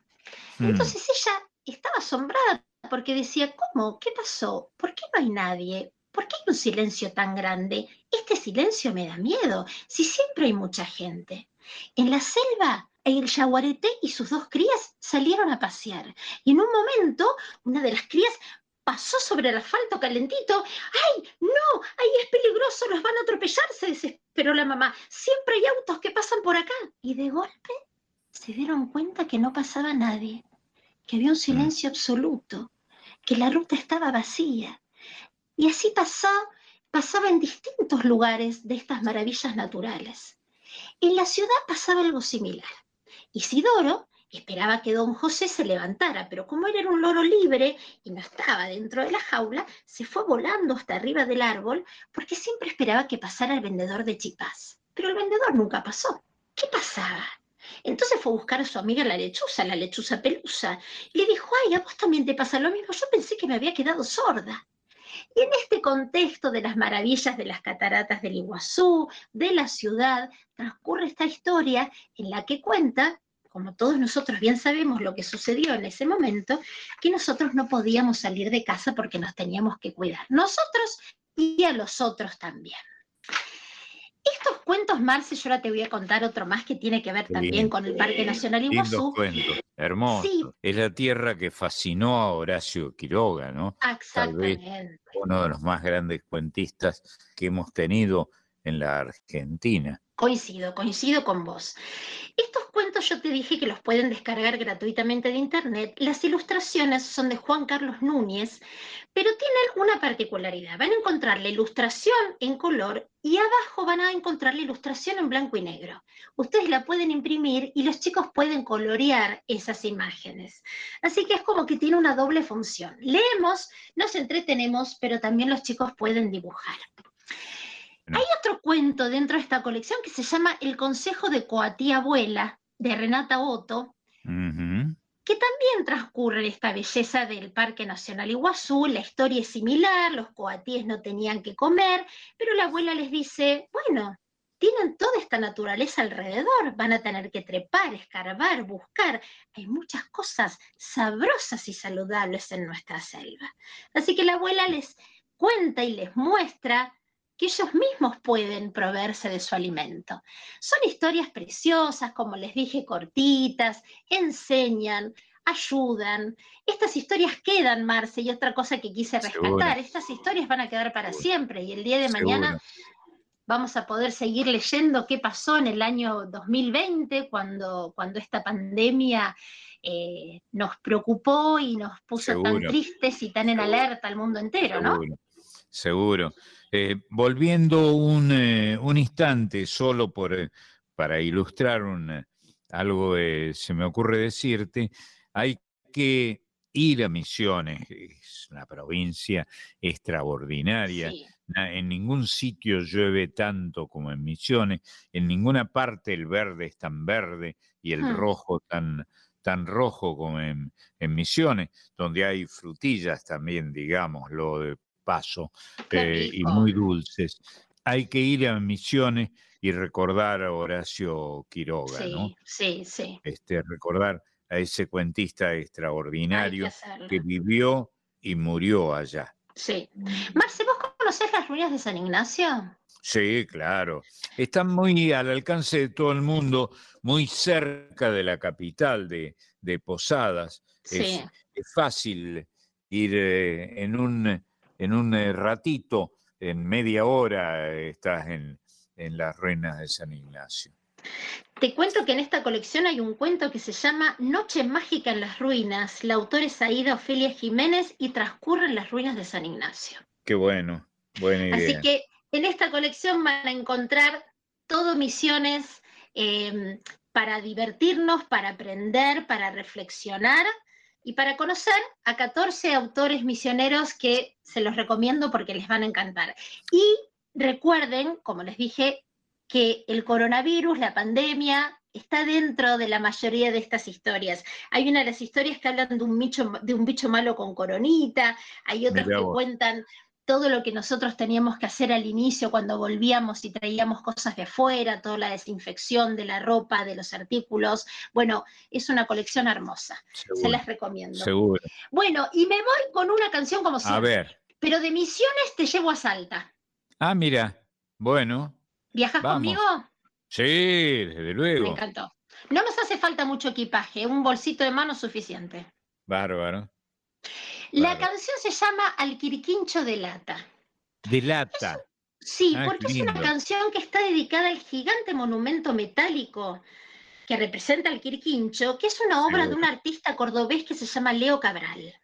Mm, Entonces ella estaba asombrada porque decía, ¿cómo? ¿Qué pasó? ¿Por qué no hay nadie? ¿Por qué hay un silencio tan grande? Este silencio me da miedo, si siempre hay mucha gente. En la selva, el yaguareté y sus dos crías salieron a pasear. Y en un momento, una de las crías pasó sobre el asfalto calentito. ¡Ay, no! ¡Ay, es peligroso! ¡Los van a atropellar! Se desesperó la mamá. Siempre hay autos que pasan por acá. Y de golpe se dieron cuenta que no pasaba nadie, que había un silencio absoluto, que la ruta estaba vacía. Y así pasó, pasaba en distintos lugares de estas maravillas naturales. En la ciudad pasaba algo similar. Isidoro esperaba que don José se levantara, pero como él era un loro libre y no estaba dentro de la jaula, se fue volando hasta arriba del árbol porque siempre esperaba que pasara el vendedor de chipás. Pero el vendedor nunca pasó. ¿Qué pasaba? Entonces fue a buscar a su amiga la lechuza, la lechuza pelusa, le dijo, ay, a vos también te pasa lo mismo, yo pensé que me había quedado sorda. Y en este contexto de las maravillas de las cataratas del Iguazú, de la ciudad, transcurre esta historia en la que cuenta, como todos nosotros bien sabemos lo que sucedió en ese momento, que nosotros no podíamos salir de casa porque nos teníamos que cuidar, nosotros y a los otros también. Estos cuentos, Marce, yo ahora te voy a contar otro más que tiene que ver también con el Parque Nacional Lindos Iguazú. cuentos, hermoso. Sí. Es la tierra que fascinó a Horacio Quiroga, ¿no? Exactamente. uno de los más grandes cuentistas que hemos tenido en la Argentina. Coincido, coincido con vos. Estos cuentos yo te dije que los pueden descargar gratuitamente de internet. Las ilustraciones son de Juan Carlos Núñez, pero tienen una particularidad. Van a encontrar la ilustración en color y abajo van a encontrar la ilustración en blanco y negro. Ustedes la pueden imprimir y los chicos pueden colorear esas imágenes. Así que es como que tiene una doble función. Leemos, nos entretenemos, pero también los chicos pueden dibujar. Hay otro cuento dentro de esta colección que se llama El Consejo de Coatí Abuela, de Renata Otto, que también transcurre en esta belleza del Parque Nacional Iguazú. La historia es similar, los coatíes no tenían que comer, pero la abuela les dice, bueno, tienen toda esta naturaleza alrededor, van a tener que trepar, escarbar, buscar. Hay muchas cosas sabrosas y saludables en nuestra selva. Así que la abuela les cuenta y les muestra que ellos mismos pueden proveerse de su alimento. Son historias preciosas, como les dije, cortitas, enseñan, ayudan. Estas historias quedan, Marce, y otra cosa que quise rescatar, estas historias van a quedar para siempre y el día de mañana vamos a poder seguir leyendo qué pasó en el año 2020 cuando, cuando esta pandemia eh, nos preocupó y nos puso tan tristes y tan en alerta al mundo entero, ¿no? Seguro. Eh, volviendo un, eh, un, instante solo por, para ilustrar un, algo que se me ocurre decirte, hay que ir a Misiones, es una provincia extraordinaria. En ningún sitio llueve tanto como en Misiones, en ninguna parte el verde es tan verde y el hmm. rojo tan, tan rojo como en, Misiones, donde hay frutillas también, digamos, lo de paso, eh, y muy dulces. Hay que ir a Misiones y recordar a Horacio Quiroga, ¿no? Sí, sí. Este, recordar a ese cuentista extraordinario que, vivió y murió allá. Sí. Marce, ¿vos conocés las ruinas de San Ignacio? Sí, claro. Están muy al alcance de todo el mundo, muy cerca de la capital de, Posadas. Sí. Es, fácil ir eh, en un, en un eh, ratito, en media hora, estás en, en las ruinas de San Ignacio. Te cuento que en esta colección hay un cuento que se llama Noche Mágica en las Ruinas. La autora es Aida Ofelia Jiménez y transcurre en las ruinas de San Ignacio. Qué bueno, buena idea. Así que en esta colección van a encontrar todo misiones em, para divertirnos, para aprender, para reflexionar y para conocer a 14 autores misioneros que se los recomiendo porque les van a encantar. Y recuerden, como les dije, que el coronavirus, la pandemia, está dentro de la mayoría de estas historias. Hay una de las historias que hablan de un bicho, de un bicho malo con coronita, hay otras que cuentan todo lo que nosotros teníamos que hacer al inicio cuando volvíamos y traíamos cosas de afuera, toda la desinfección de la ropa, de los artículos. Bueno, es una colección hermosa. Se las recomiendo. Seguro. Bueno, y me voy con una canción como siempre. A ver. Pero de misiones te llevo a Salta. Ah, mira. Bueno. ¿Viajas conmigo? Sí, desde luego. Me encantó. No nos hace falta mucho equipaje, un bolsito de mano suficiente. Bárbaro. La canción se llama Al Quirquincho de Lata. De Lata. sí, ah, porque es una canción que está dedicada al gigante monumento metálico que representa al Quirquincho, que es una obra de un artista cordobés que se llama Leo Cabral.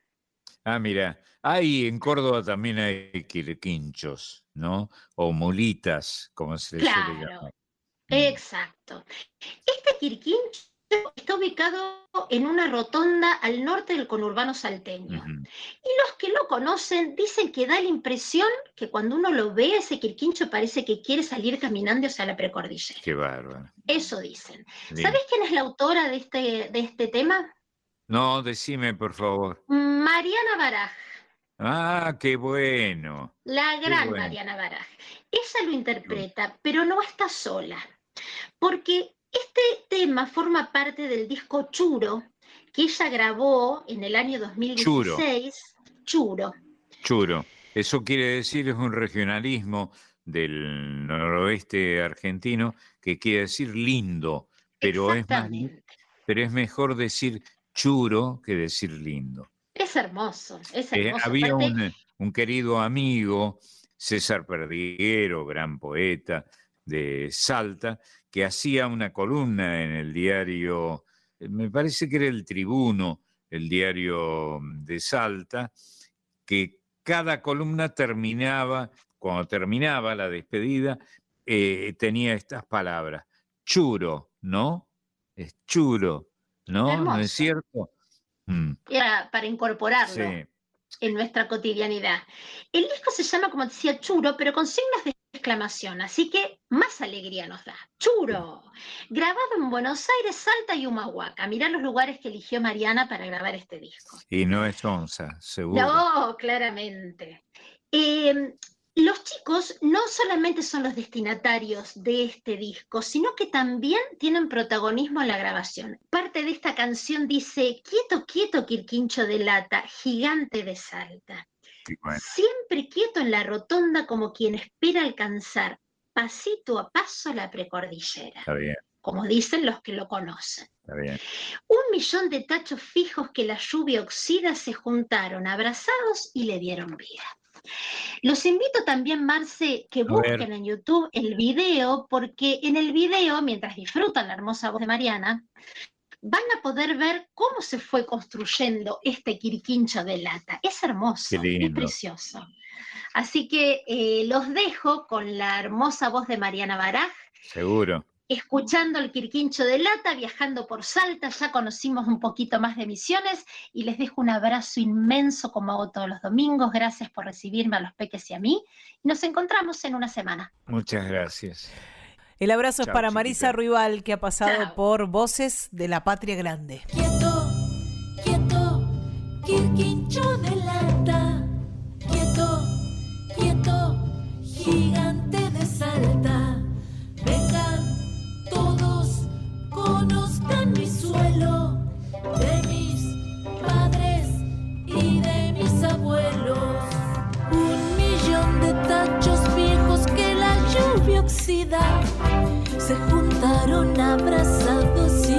Ah, mira, hay en Córdoba también hay quirquinchos, ¿no? O mulitas, como se claro, llama. Exacto. Este quirquincho está ubicado en una rotonda al norte del conurbano salteño. Y los que lo conocen dicen que da la impresión que cuando uno lo ve, ese quirquincho parece que quiere salir caminando hacia la precordillera. Qué bárbaro. Eso dicen. ¿Sabes quién es la autora de este, de este tema? No, decime, por favor. Mariana Baraj. Ah, qué bueno. La gran Mariana Baraj. Ella lo interpreta, pero no está sola, porque este tema forma parte del disco Churo, que ella grabó en el año 2016. Churo. Churo. Eso quiere decir, es un regionalismo del noroeste argentino que quiere decir lindo, pero es, pero es mejor decir churo que decir lindo. Es hermoso, es eh, hermoso. había un, un, querido amigo, César Perdiguero, gran poeta de Salta, que hacía una columna en el diario, eh, me parece que era el Tribuno, el diario de Salta, que cada columna terminaba, cuando terminaba la despedida, eh, tenía estas palabras, churo, ¿no? Es churo, ¿no? ¿No es cierto? Mm. Era para incorporarlo en nuestra cotidianidad. El disco se llama, como decía, Churo, pero con signos de exclamación, así que más alegría nos da. Churo, grabado en Buenos Aires, Salta y Humahuaca. Mirá los lugares que eligió Mariana para grabar este disco. Y no es onza, seguro. No, claramente. Em, los chicos no solamente son los destinatarios de este disco, sino que también tienen protagonismo en la grabación. Parte de esta canción dice, quieto, quieto, Quirquincho de lata, gigante de Salta. Siempre quieto en la rotonda como quien espera alcanzar pasito a paso la precordillera. Está bien. Como dicen los que lo conocen. Está bien. Un millón de tachos fijos que la lluvia oxida se juntaron abrazados y le dieron vida. Los invito también, Marce, que busquen en YouTube el video, porque en el video, mientras disfrutan la hermosa voz de Mariana, van a poder ver cómo se fue construyendo este quirquincho de lata. Es hermoso, es precioso. Así que eh, los dejo con la hermosa voz de Mariana Baraj. Seguro escuchando el Quirquincho de Lata, viajando por Salta, ya conocimos un poquito más de Misiones y les dejo un abrazo inmenso como hago todos los domingos. Gracias por recibirme a los peques y a mí y nos encontramos en una semana. Muchas gracias. El abrazo es para Marisa Ruibal que ha pasado por Voces de la Patria Grande. Quieto, quieto, Quirquincho de Lata, quieto, quieto, gigante de Salta. conozcan mi suelo, de mis padres y de mis abuelos. Un millón de tachos viejos que la lluvia oxida se juntaron abrazados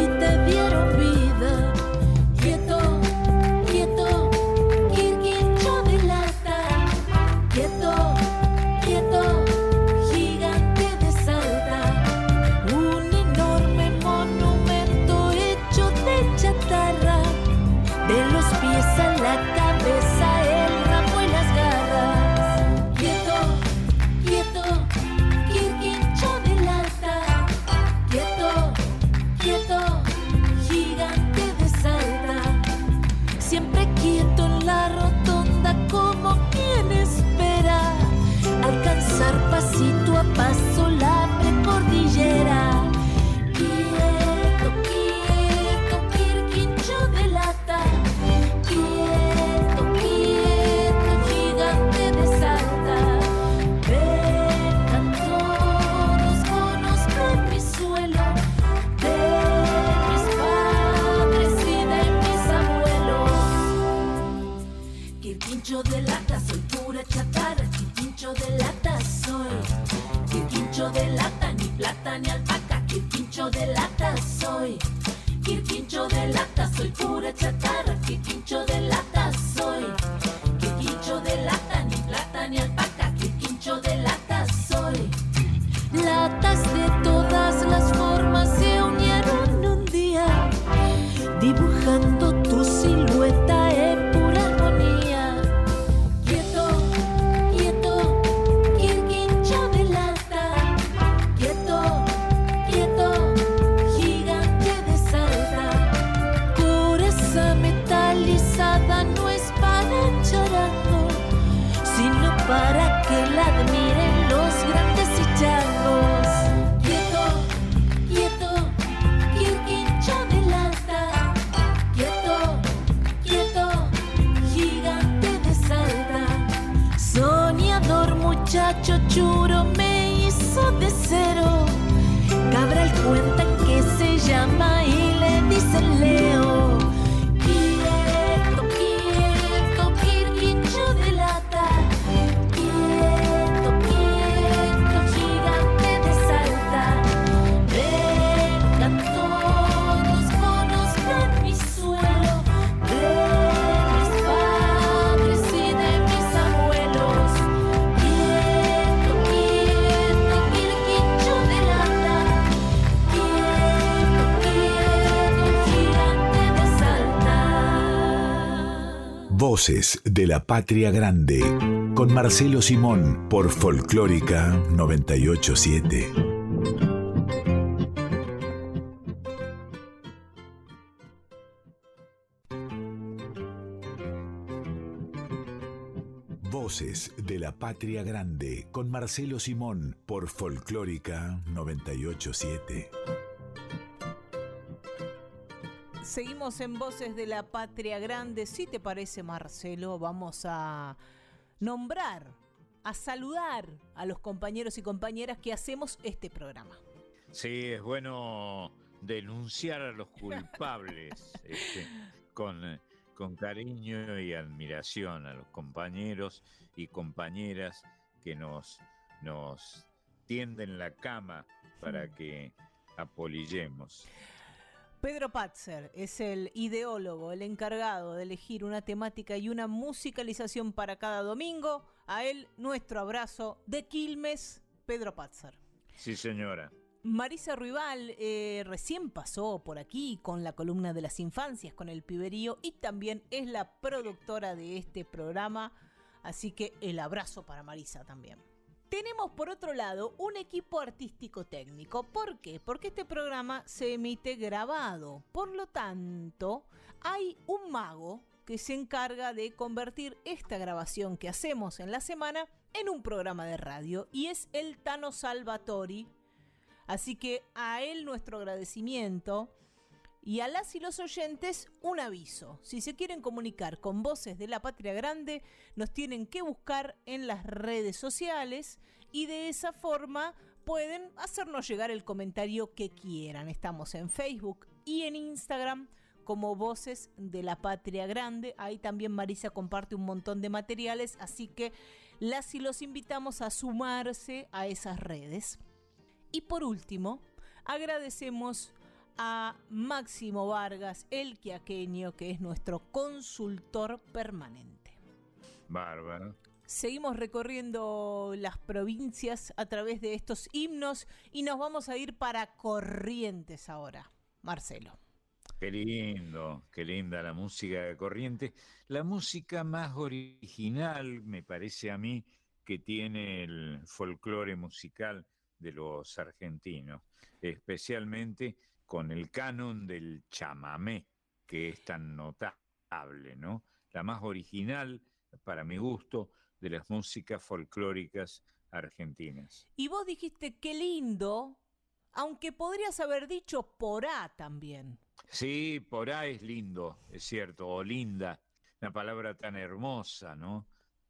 de la Patria Grande con Marcelo Simón por Folclórica 987. Voces de la Patria Grande con Marcelo Simón por Folclórica 987. Seguimos en Voces de la Patria Grande. Si te parece, Marcelo, vamos a nombrar a saludar a los compañeros y compañeras que hacemos este programa. Sí, es bueno denunciar a los culpables [laughs] este, con, con cariño y admiración a los compañeros y compañeras que nos, nos tienden la cama para que apolillemos. Pedro Patzer es el ideólogo, el encargado de elegir una temática y una musicalización para cada domingo. A él nuestro abrazo de Quilmes, Pedro Patzer. Sí, señora. Marisa Ruibal eh, recién pasó por aquí con la columna de las infancias, con el piberío, y también es la productora de este programa, así que el abrazo para Marisa también. Tenemos por otro lado un equipo artístico técnico. ¿Por qué? Porque este programa se emite grabado. Por lo tanto, hay un mago que se encarga de convertir esta grabación que hacemos en la semana en un programa de radio y es el Tano Salvatori. Así que a él nuestro agradecimiento y a las y los oyentes un aviso. Si se quieren comunicar con voces de la patria grande, nos tienen que buscar en las redes sociales y de esa forma pueden hacernos llegar el comentario que quieran. Estamos en Facebook y en Instagram como Voces de la Patria Grande. Ahí también Marisa comparte un montón de materiales, así que las y los invitamos a sumarse a esas redes. Y por último, agradecemos a Máximo Vargas, el quiaqueño, que es nuestro consultor permanente. Bárbaro. Seguimos recorriendo las provincias a través de estos himnos y nos vamos a ir para Corrientes ahora. Marcelo. Qué lindo, qué linda la música de Corrientes. La música más original, me parece a mí, que tiene el folclore musical de los argentinos, especialmente con el canon del chamamé, que es tan notable, ¿no? La más original, para mi gusto, de las músicas folclóricas argentinas. Y vos dijiste qué lindo, aunque podrías haber dicho porá también. Sí, porá es lindo, es cierto, o linda, una palabra tan hermosa, ¿no?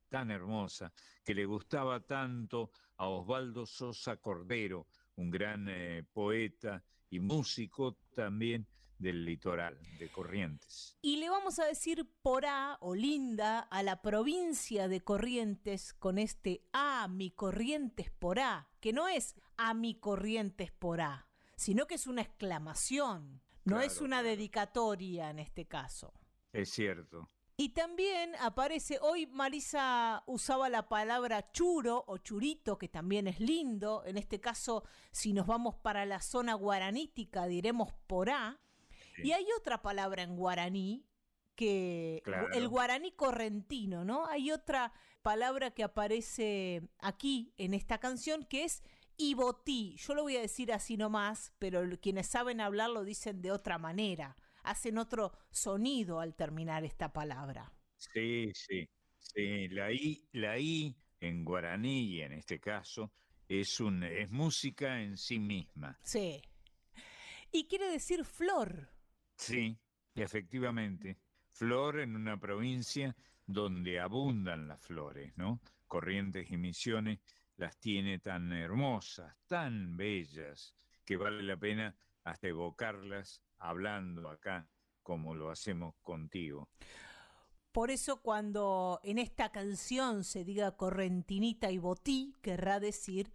Tan hermosa, que le gustaba tanto a Osvaldo Sosa Cordero, un gran eh, poeta y músico también del litoral, de Corrientes. Y le vamos a decir porá o linda a la provincia de Corrientes con este A mi Corrientes porá, que no es a mi Corrientes porá, sino que es una exclamación, no Claro, es una dedicatoria en este caso. Es cierto. Y también aparece, hoy Marisa usaba la palabra churo o churito, que también es lindo. En este caso, si nos vamos para la zona guaranítica, diremos porá. Y hay otra palabra en guaraní que Claro. el guaraní correntino, ¿no? Hay otra palabra que aparece aquí en esta canción que es ibotí. Yo lo voy a decir así nomás, pero quienes saben hablar lo dicen de otra manera. Hacen otro sonido al terminar esta palabra. Sí, sí, sí. La I, la I en guaraní, en este caso, es, un, es música en sí misma. Sí. Y quiere decir flor. Sí, efectivamente. Flor en una provincia donde abundan las flores, ¿no? Corrientes y Misiones las tiene tan hermosas, tan bellas, que vale la pena hasta evocarlas hablando acá como lo hacemos contigo. Por eso cuando en esta canción se diga correntinita y botí, querrá decir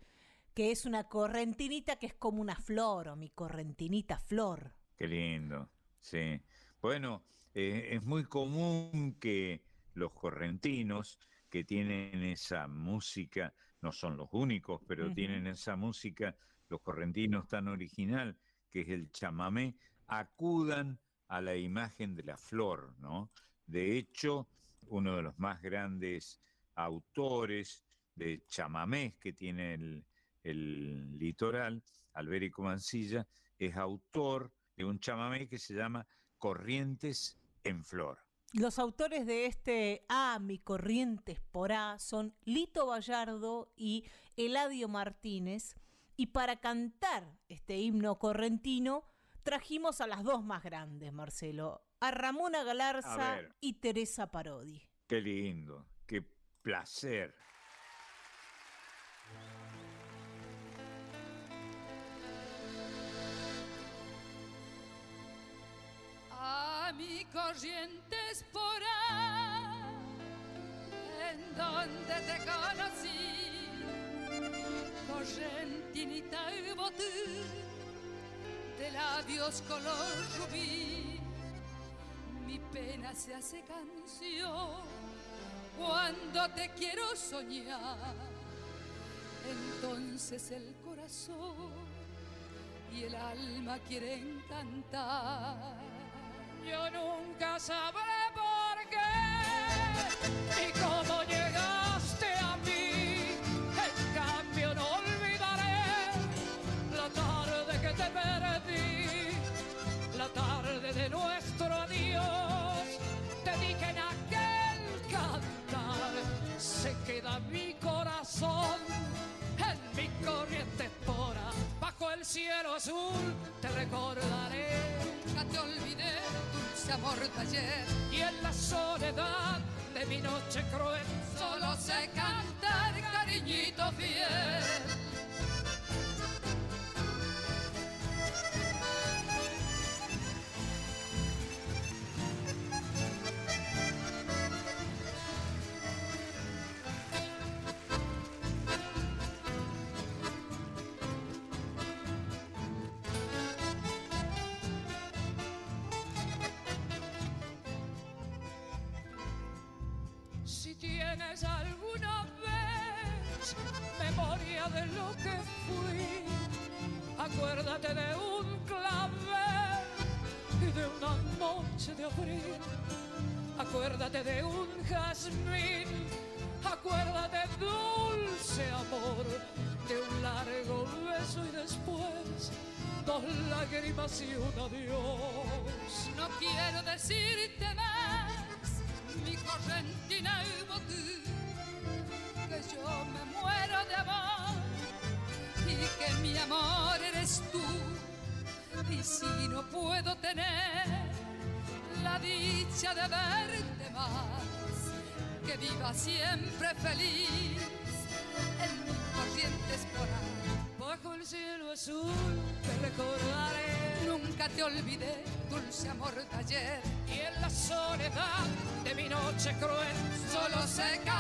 que es una correntinita que es como una flor o mi correntinita flor. Qué lindo, sí. Bueno, eh, es muy común que los correntinos que tienen esa música, no son los únicos, pero tienen esa música, los correntinos tan original, que es el chamamé, acudan a la imagen de la flor, ¿no? De hecho, uno de los más grandes autores de chamamés que tiene el, el litoral, Alberico Mancilla, es autor de un chamamé que se llama Corrientes en Flor. Los autores de este A, mi corrientes por A son Lito Vallardo y Eladio Martínez. Y para cantar este himno correntino trajimos a las dos más grandes, Marcelo, a Ramona Galarza y Teresa Parodi. Qué lindo, qué placer. A mi corrientes por en donde te conocí, correntinita y botú de labios color rubí, mi pena se hace canción cuando te quiero soñar, entonces el corazón y el alma quieren cantar. Yo nunca sabré por qué mi corazón en mi corriente espora bajo el cielo azul te recordaré. Nunca te olvidé, dulce amor de ayer. Y en la soledad de mi noche cruel, solo sé cantar, cariñito fiel. Amor de. Y en la soledad de mi noche cruel solo se canta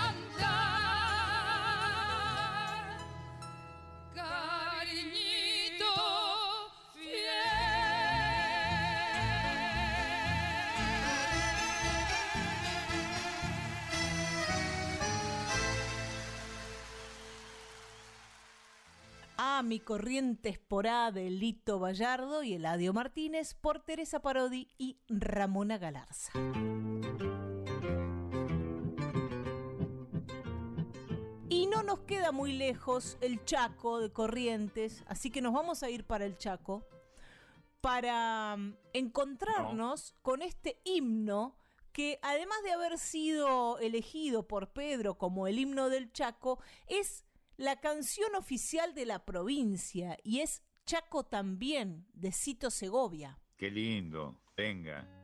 mi corriente esporá de Lito Vallardo y Eladio Martínez por Teresa Parodi y Ramona Galarza. Y no nos queda muy lejos el Chaco de Corrientes, así que nos vamos a ir para el Chaco para mm, encontrarnos con este himno que además de haber sido elegido por Pedro como el himno del Chaco, es la canción oficial de la provincia y es Chaco también, de Cito Segovia. Qué lindo, venga.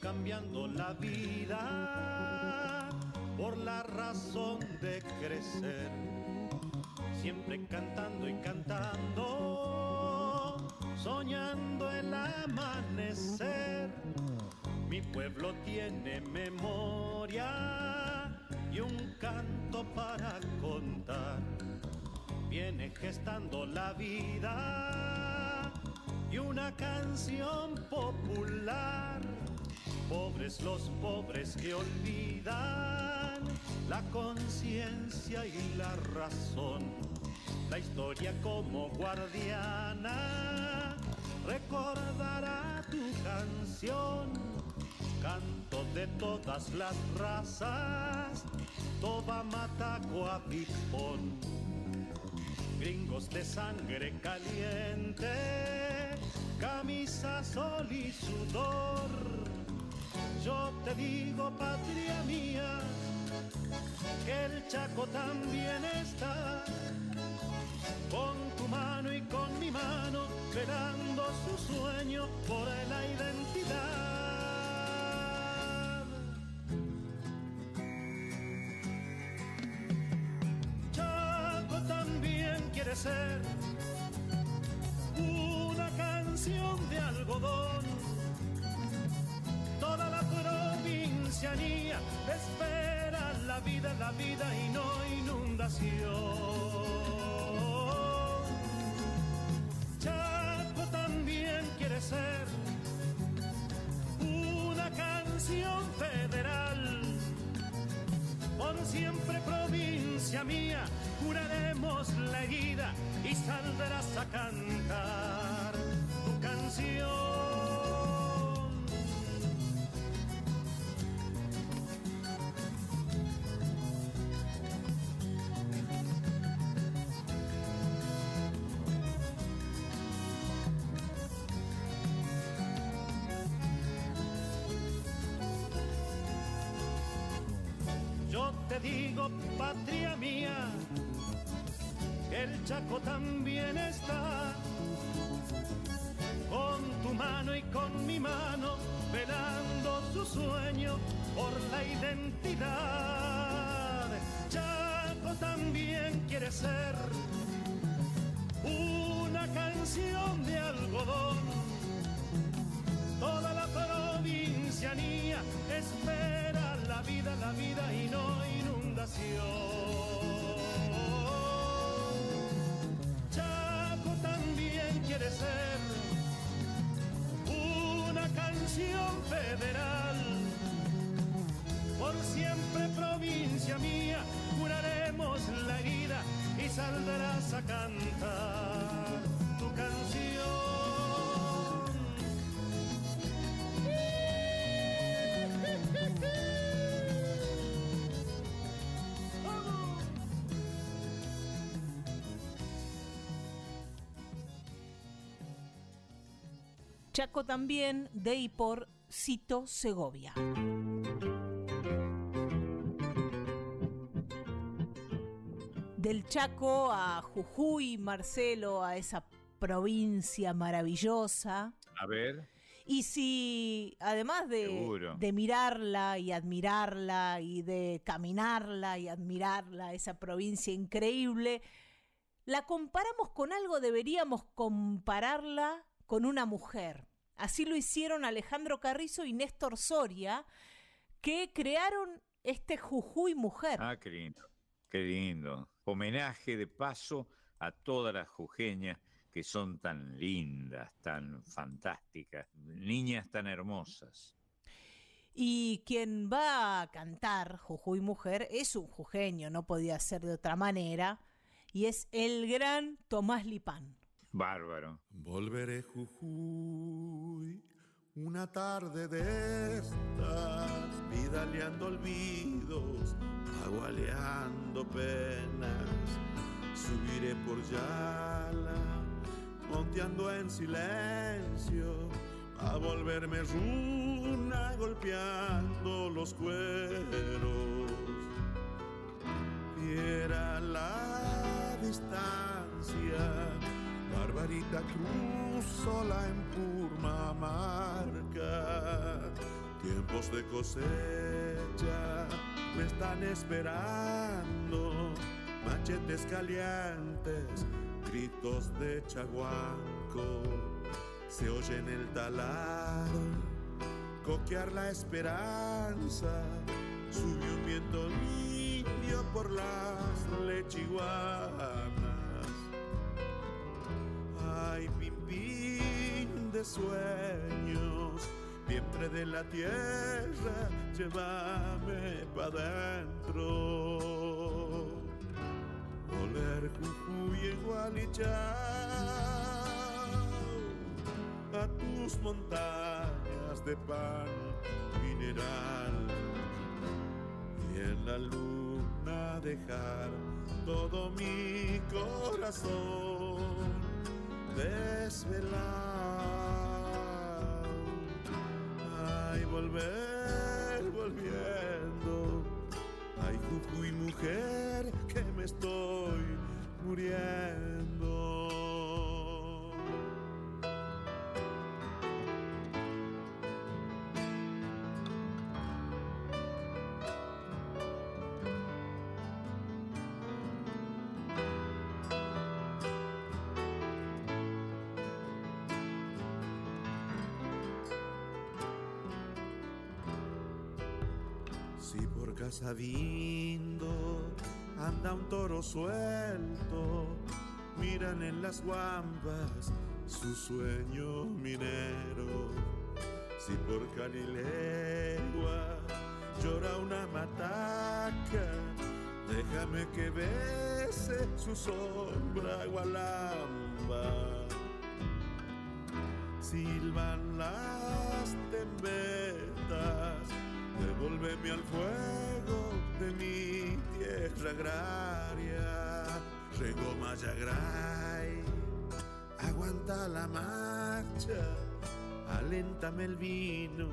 Cambiando la vida por la razón de crecer, siempre cantando y cantando, soñando el amanecer. Mi pueblo tiene memoria y un canto para contar. Viene gestando la vida y una canción popular Pobres los pobres que olvidan la conciencia y la razón. La historia como guardiana recordará tu canción. Canto de todas las razas, toda mataco pipón. Gringos de sangre caliente, camisa, sol y sudor yo te digo, patria mía, que el Chaco también está. Con tu mano y con mi mano, velando su sueño por la identidad. Chaco también quiere ser una canción de algodón. Provincianía espera la vida, la vida y no inundación. Chaco también quiere ser una canción federal. Por siempre provincia mía, curaremos la herida y saldrás a cantar tu canción. Chaco también está. Con tu mano y con mi mano, velando su sueño por la identidad. Chaco también de y por Cito Segovia. Del Chaco a Jujuy, Marcelo, a esa provincia maravillosa. A ver, Y si además de, de mirarla y admirarla y de caminarla y admirarla, esa provincia increíble, la comparamos con algo, deberíamos compararla con una mujer. Así lo hicieron Alejandro Carrizo y Néstor Soria, que crearon este Jujuy Mujer. ah, qué lindo, qué lindo. Homenaje de paso a todas las jujeñas que son tan lindas, tan fantásticas, niñas tan hermosas. Y quien va a cantar Jujuy Mujer es un jujeño, no podía ser de otra manera, y es el gran Tomás Lipán. Bárbaro. Volveré Jujuy una tarde de estas, vidaleando olvidos, agualeando penas. Subiré por Yala, monteando en silencio, a volverme runa, golpeando los cueros. Viera la distancia Barbarita Cruz sola en Purmamarca. Tiempos de cosecha me están esperando. Machetes calientes, gritos de chaguanco. Se oye en el talar coquear la esperanza. Subió un viento limpio por las lechiguanas. Ay, pimpín de sueños, vientre de la tierra, llévame pa' dentro. Oler Jujuy igual y chao, a tus montañas de pan mineral y en la luna dejar todo mi corazón desvelado. Ay, volver volviendo Ay, Jujuy, mujer, que me estoy muriendo. Por Casabindo anda un toro suelto, miran en las guambas su sueño minero. Si por Calilegua llora una mataca, déjame que bese su sombra gualamba. Silban las tembetas, devuélveme al fuego de mi tierra agraria. Rego Mayagray, aguanta la marcha, aléntame el vino,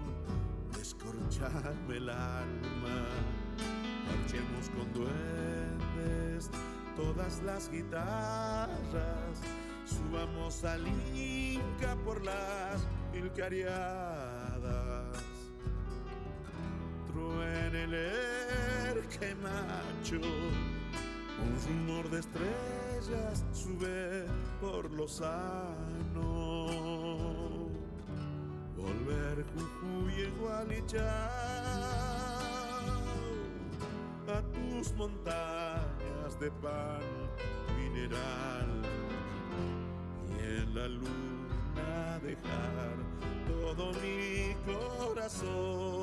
descorcharme el alma. Marchemos con duendes, todas las guitarras, subamos al Inca por las mil Truene el que macho, un rumor de estrellas sube por lo sano. Volver Jujuy a tus montañas de pan mineral. Y en la luna dejar todo mi corazón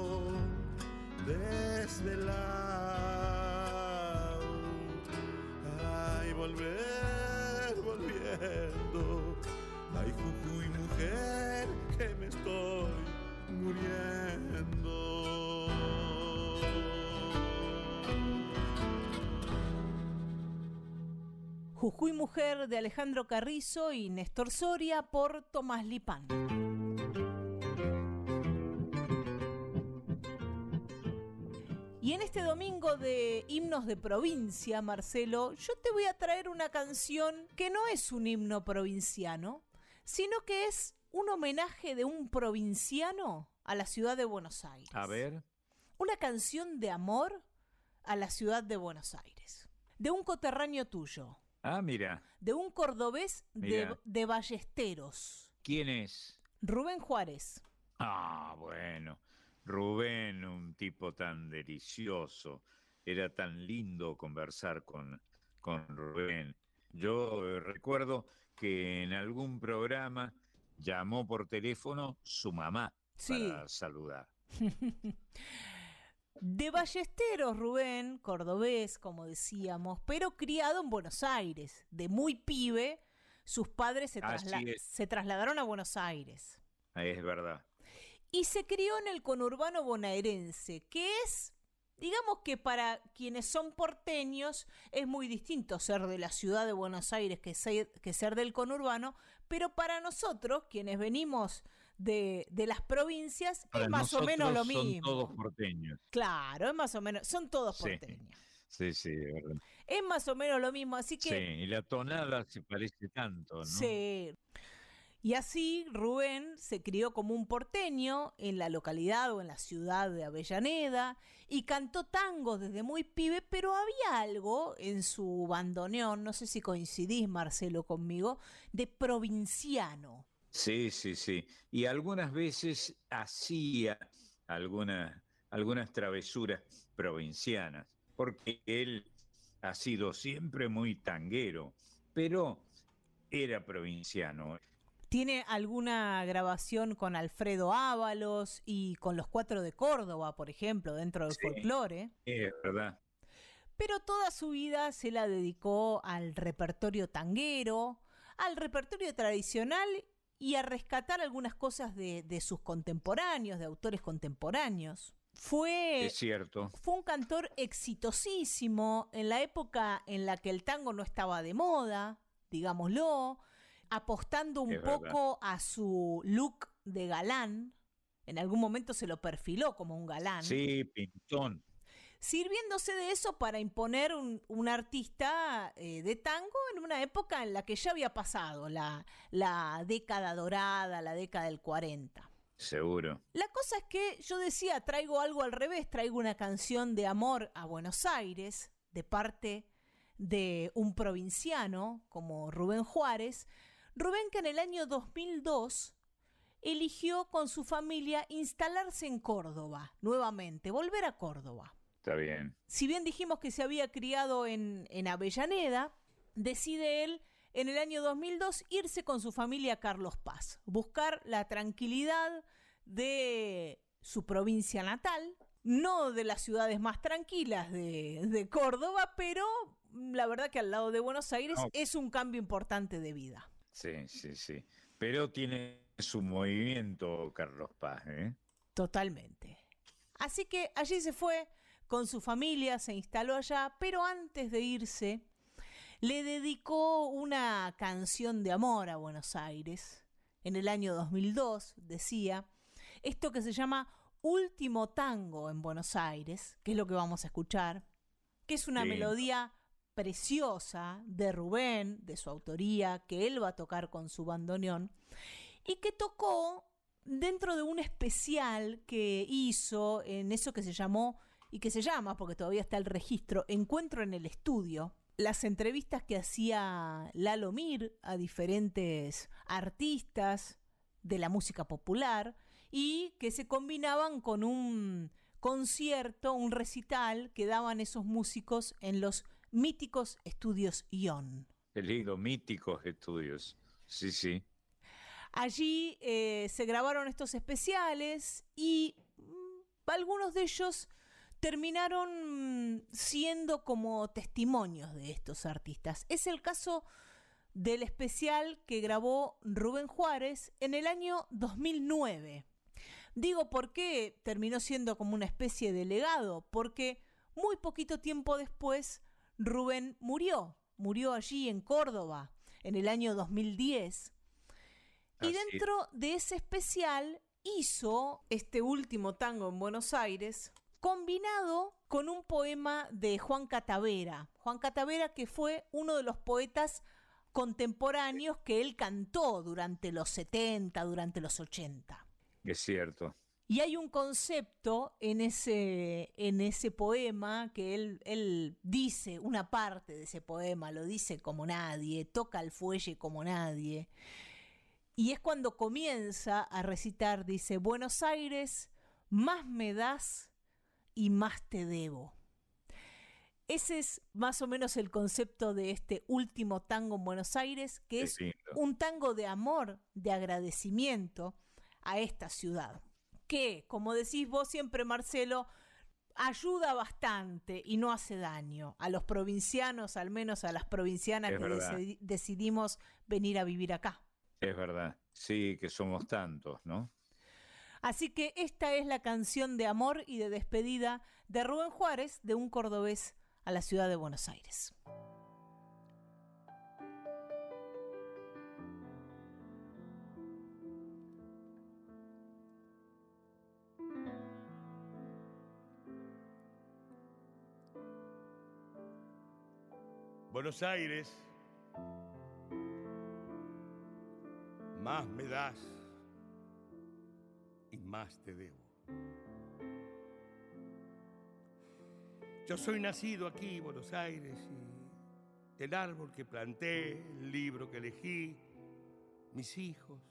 desvelado. Ay, volver, volviendo. Ay, Jujuy, mujer, que me estoy muriendo. Jujuy Mujer de Alejandro Carrizo y Néstor Soria por Tomás Lipán. Este domingo de himnos de provincia, Marcelo, yo te voy a traer una canción que no es un himno provinciano, sino que es un homenaje de un provinciano a la ciudad de Buenos Aires. A ver. Una canción de amor a la ciudad de Buenos Aires. De un coterráneo tuyo. Ah, mira. De un cordobés de, de Ballesteros. ¿Quién es? Rubén Juárez. Ah, bueno. Rubén, un tipo tan delicioso. Era tan lindo conversar con, con Rubén. Yo eh, recuerdo que en algún programa llamó por teléfono su mamá Sí. para saludar. [laughs] De Ballesteros, Rubén, cordobés, como decíamos, pero criado en Buenos Aires. De muy pibe, sus padres se, trasla- se trasladaron a Buenos Aires. Es verdad. Y se crió en el conurbano bonaerense, que es, digamos que para quienes son porteños es muy distinto ser de la ciudad de Buenos Aires que ser, que ser del conurbano, pero para nosotros, quienes venimos de, de las provincias, Para es más o menos lo nosotros son mismo. todos porteños. Claro, es más o menos, son todos Sí. porteños. Sí, sí, es verdad. Es más o menos lo mismo, así Sí, que y la tonada se parece tanto, ¿no? Sí. Y así Rubén se crió como un porteño en la localidad o en la ciudad de Avellaneda y cantó tango desde muy pibe, pero había algo en su bandoneón, no sé si coincidís Marcelo conmigo, de provinciano. Sí, sí, sí. Y algunas veces hacía algunas, algunas travesuras provincianas, porque él ha sido siempre muy tanguero, pero era provinciano. Tiene alguna grabación con Alfredo Ábalos y con los Cuatro de Córdoba, por ejemplo, dentro del folclore. Es verdad. Pero toda su vida se la dedicó al repertorio tanguero, al repertorio tradicional y a rescatar algunas cosas de, de sus contemporáneos, de autores contemporáneos. Fue, Es cierto. fue un cantor exitosísimo en la época en la que el tango no estaba de moda, digámoslo, apostando un Es verdad. poco a su look de galán. En algún momento se lo perfiló como un galán. Sí, pintón. sirviéndose de eso para imponer un, un artista eh, de tango en una época en la que ya había pasado la, la década dorada, la década del 40. Seguro. La cosa es que yo decía, traigo algo al revés, traigo una canción de amor a Buenos Aires de parte de un provinciano como Rubén Juárez. Rubén que en el año 2002 eligió con su familia instalarse en Córdoba, nuevamente, volver a Córdoba. Está bien. Si bien dijimos que se había criado en, en Avellaneda, decide él en el año 2002 irse con su familia a Carlos Paz, buscar la tranquilidad de su provincia natal, no de las ciudades más tranquilas de, de Córdoba, pero la verdad que al lado de Buenos Aires es un cambio importante de vida. Sí, sí, sí. Pero tiene su movimiento Carlos Paz, ¿eh? Totalmente. Así que allí se fue con su familia, se instaló allá, pero antes de irse, le dedicó una canción de amor a Buenos Aires. En el año 2002, decía, esto que se llama Último Tango en Buenos Aires, que es lo que vamos a escuchar, que es una Sí. melodía preciosa de Rubén, de su autoría, que él va a tocar con su bandoneón, y que tocó dentro de un especial que hizo en eso que se llamó, y que se llama, porque todavía está el registro, Encuentro en el Estudio. Las entrevistas que hacía Lalo Mir a diferentes artistas de la música popular y que se combinaban con un concierto, un recital que daban esos músicos en los míticos estudios Ion. Qué lindo, míticos estudios. Sí, sí. Allí eh, se grabaron estos especiales y mm, algunos de ellos terminaron mm, siendo como testimonios de estos artistas. Es el caso del especial que grabó Rubén Juárez en el año 2009. Digo por qué terminó siendo como una especie de legado, porque muy poquito tiempo después Rubén murió, murió allí en Córdoba en el año 2010. Y Así dentro de ese especial hizo este último tango en Buenos Aires, combinado con un poema de Juan Catavera. Juan Catavera que fue uno de los poetas contemporáneos que él cantó durante los 70, durante los 80. Es cierto. Y hay un concepto en ese, en ese poema que él, él dice, una parte de ese poema, lo dice como nadie, toca el fuelle como nadie. Y es cuando comienza a recitar, dice, Buenos Aires, más me das y más te debo. Ese es más o menos el concepto de este último tango en Buenos Aires, que es un tango de amor, de agradecimiento a esta ciudad. Que, como decís vos siempre, Marcelo, ayuda bastante y no hace daño a los provincianos, al menos a las provincianas Es que decidimos venir a vivir acá. Es verdad. Sí, que somos tantos, ¿no? Así que esta es la canción de amor y de despedida de Rubén Juárez, de un cordobés a la ciudad de Buenos Aires. Buenos Aires, más me das y más te debo. Yo soy nacido aquí, Buenos Aires, y el árbol que planté, el libro que elegí, mis hijos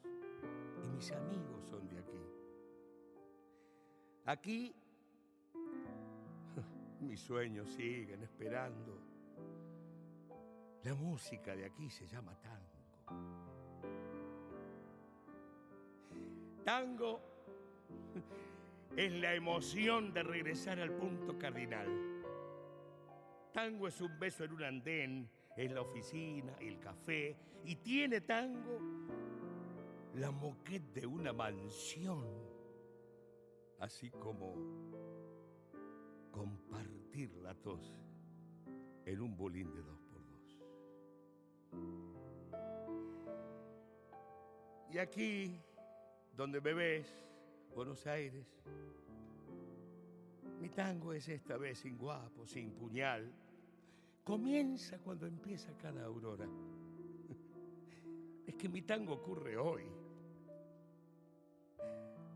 y mis amigos son de aquí. Aquí [laughs] mis sueños siguen esperando. La música de aquí se llama tango. Tango es la emoción de regresar al punto cardinal. Tango es un beso en un andén, es la oficina, el café, y tiene tango la moquette de una mansión, así como compartir la tos en un bolín de dos. Y aquí, donde me ves, Buenos Aires, Mi tango es esta vez sin guapo, sin puñal. Comienza cuando empieza cada aurora. [laughs] Es que mi tango ocurre hoy.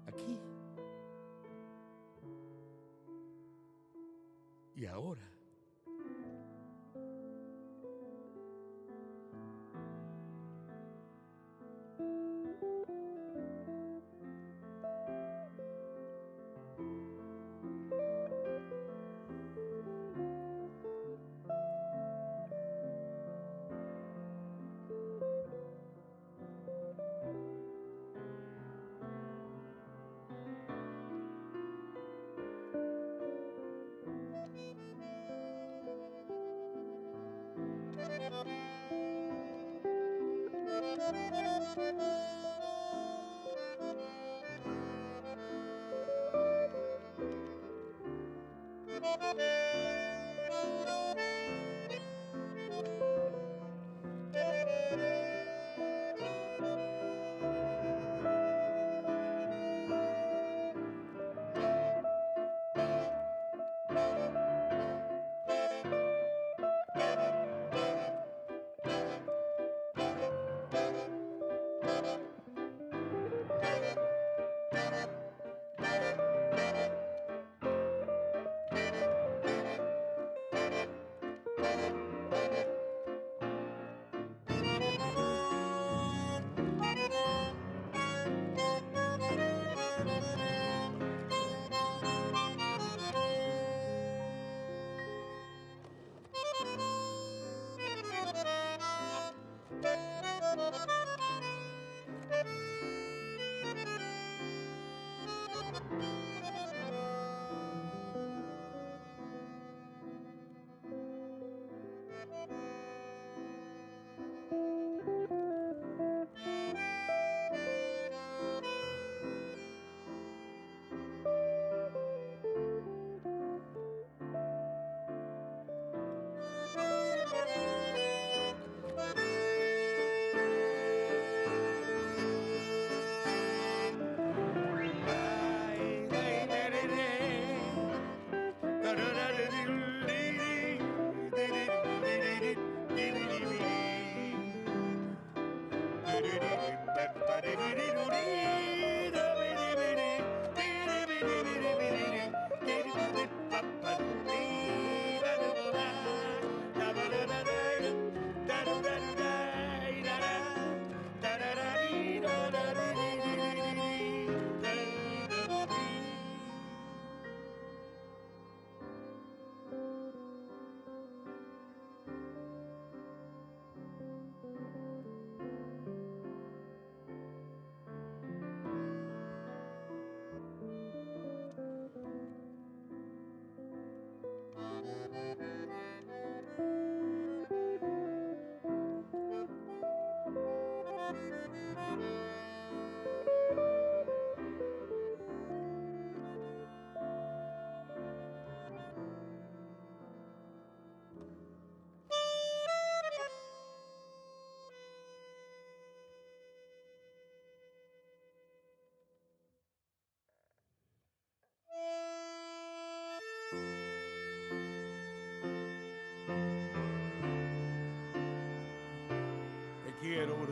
Aquí. Y ahora. Te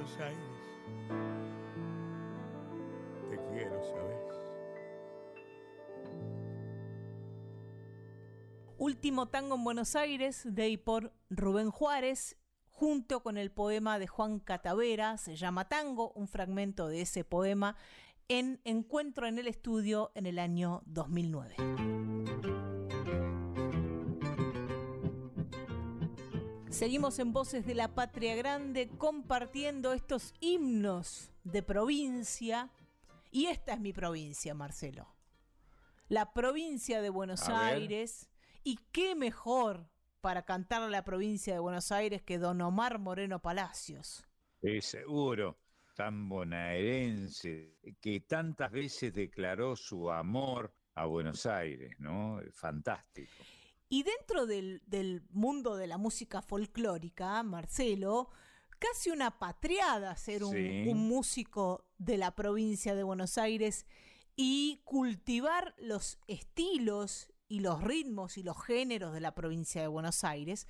Buenos Aires. Te quiero, ¿sabes? Último tango en Buenos Aires, de y por Rubén Juárez, junto con el poema de Juan Catavera, se llama Tango, un fragmento de ese poema, en Encuentro en el Estudio en el año 2009. Seguimos en Voces de la Patria Grande compartiendo estos himnos de provincia. Y esta es mi provincia, Marcelo. La provincia de Buenos A ver. Aires. Y qué mejor para cantar a la provincia de Buenos Aires que don Omar Moreno Palacios. Sí, seguro, tan bonaerense, que tantas veces declaró su amor a Buenos Aires, ¿no? Fantástico. Y dentro del, del mundo de la música folclórica, Marcelo, casi una patriada ser un, Sí. un músico de la provincia de Buenos Aires y cultivar los estilos y los ritmos y los géneros de la provincia de Buenos Aires,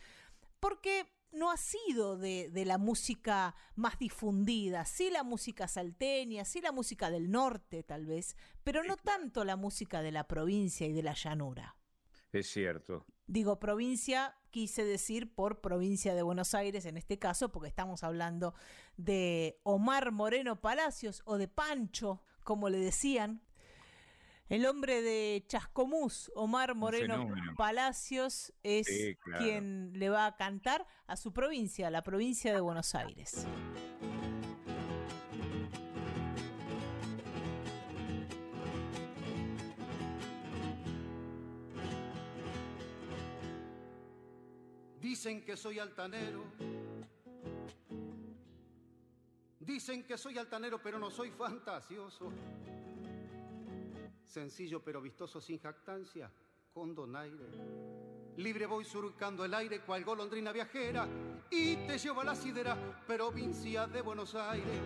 porque no ha sido de, de, la música más difundida, sí la música salteña, sí la música del norte tal vez, pero no tanto la música de la provincia y de la llanura. Es cierto. Digo provincia, quise decir por provincia de Buenos Aires en este caso, porque estamos hablando de Omar Moreno Palacios o de Pancho, como le decían, el hombre de Chascomús, Omar Moreno Palacios, es sí, claro. quien le va a cantar a su provincia, la provincia de Buenos Aires. Dicen que soy altanero. Dicen que soy altanero, pero no soy fantasioso sencillo pero vistoso sin jactancia, con donaire. Libre voy surcando el aire cual golondrina viajera y te llevo a la sidera, provincia de Buenos Aires.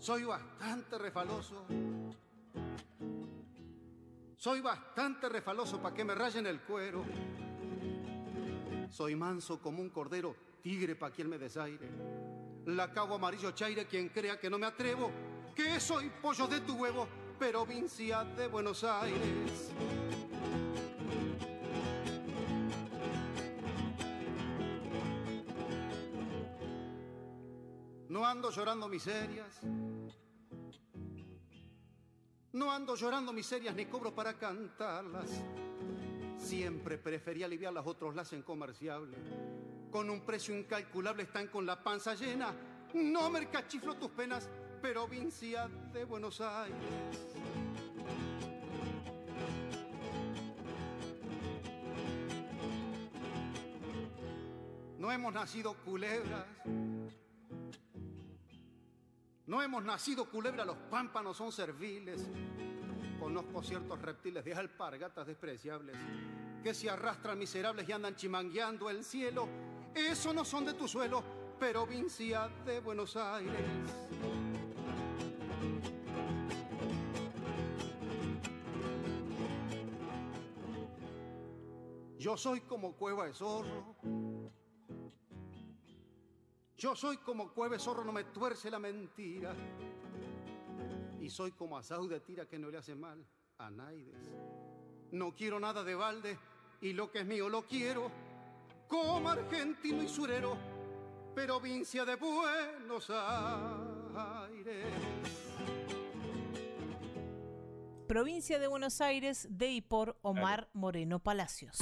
Soy bastante refaloso. Soy bastante refaloso para que me rayen el cuero. Soy manso como un cordero tigre pa' quien me desaire. La cabo amarillo chaire, quien crea que no me atrevo, que soy pollo de tu huevo, provincia de Buenos Aires. Ando llorando miserias. No ando llorando miserias ni cobro para cantarlas. Siempre preferí aliviarlas, otros las hacen comerciables con un precio incalculable están con la panza llena. No mercachiflo tus penas, provincia de Buenos Aires. No hemos nacido culebras. No hemos nacido culebras, los pámpanos son serviles. Conozco ciertos reptiles de alpargatas despreciables que se arrastran miserables y andan chimangueando el cielo eso no son de tu suelo, provincia de Buenos Aires. Yo soy como cueva de zorro. Yo soy como cueva de zorro, no me tuerce la mentira. Y soy como asau de tira que no le hace mal a Naides. No quiero nada de balde y lo que es mío lo quiero como argentino y surero, provincia de Buenos Aires. Provincia de Buenos Aires, de y por Omar Moreno Palacios.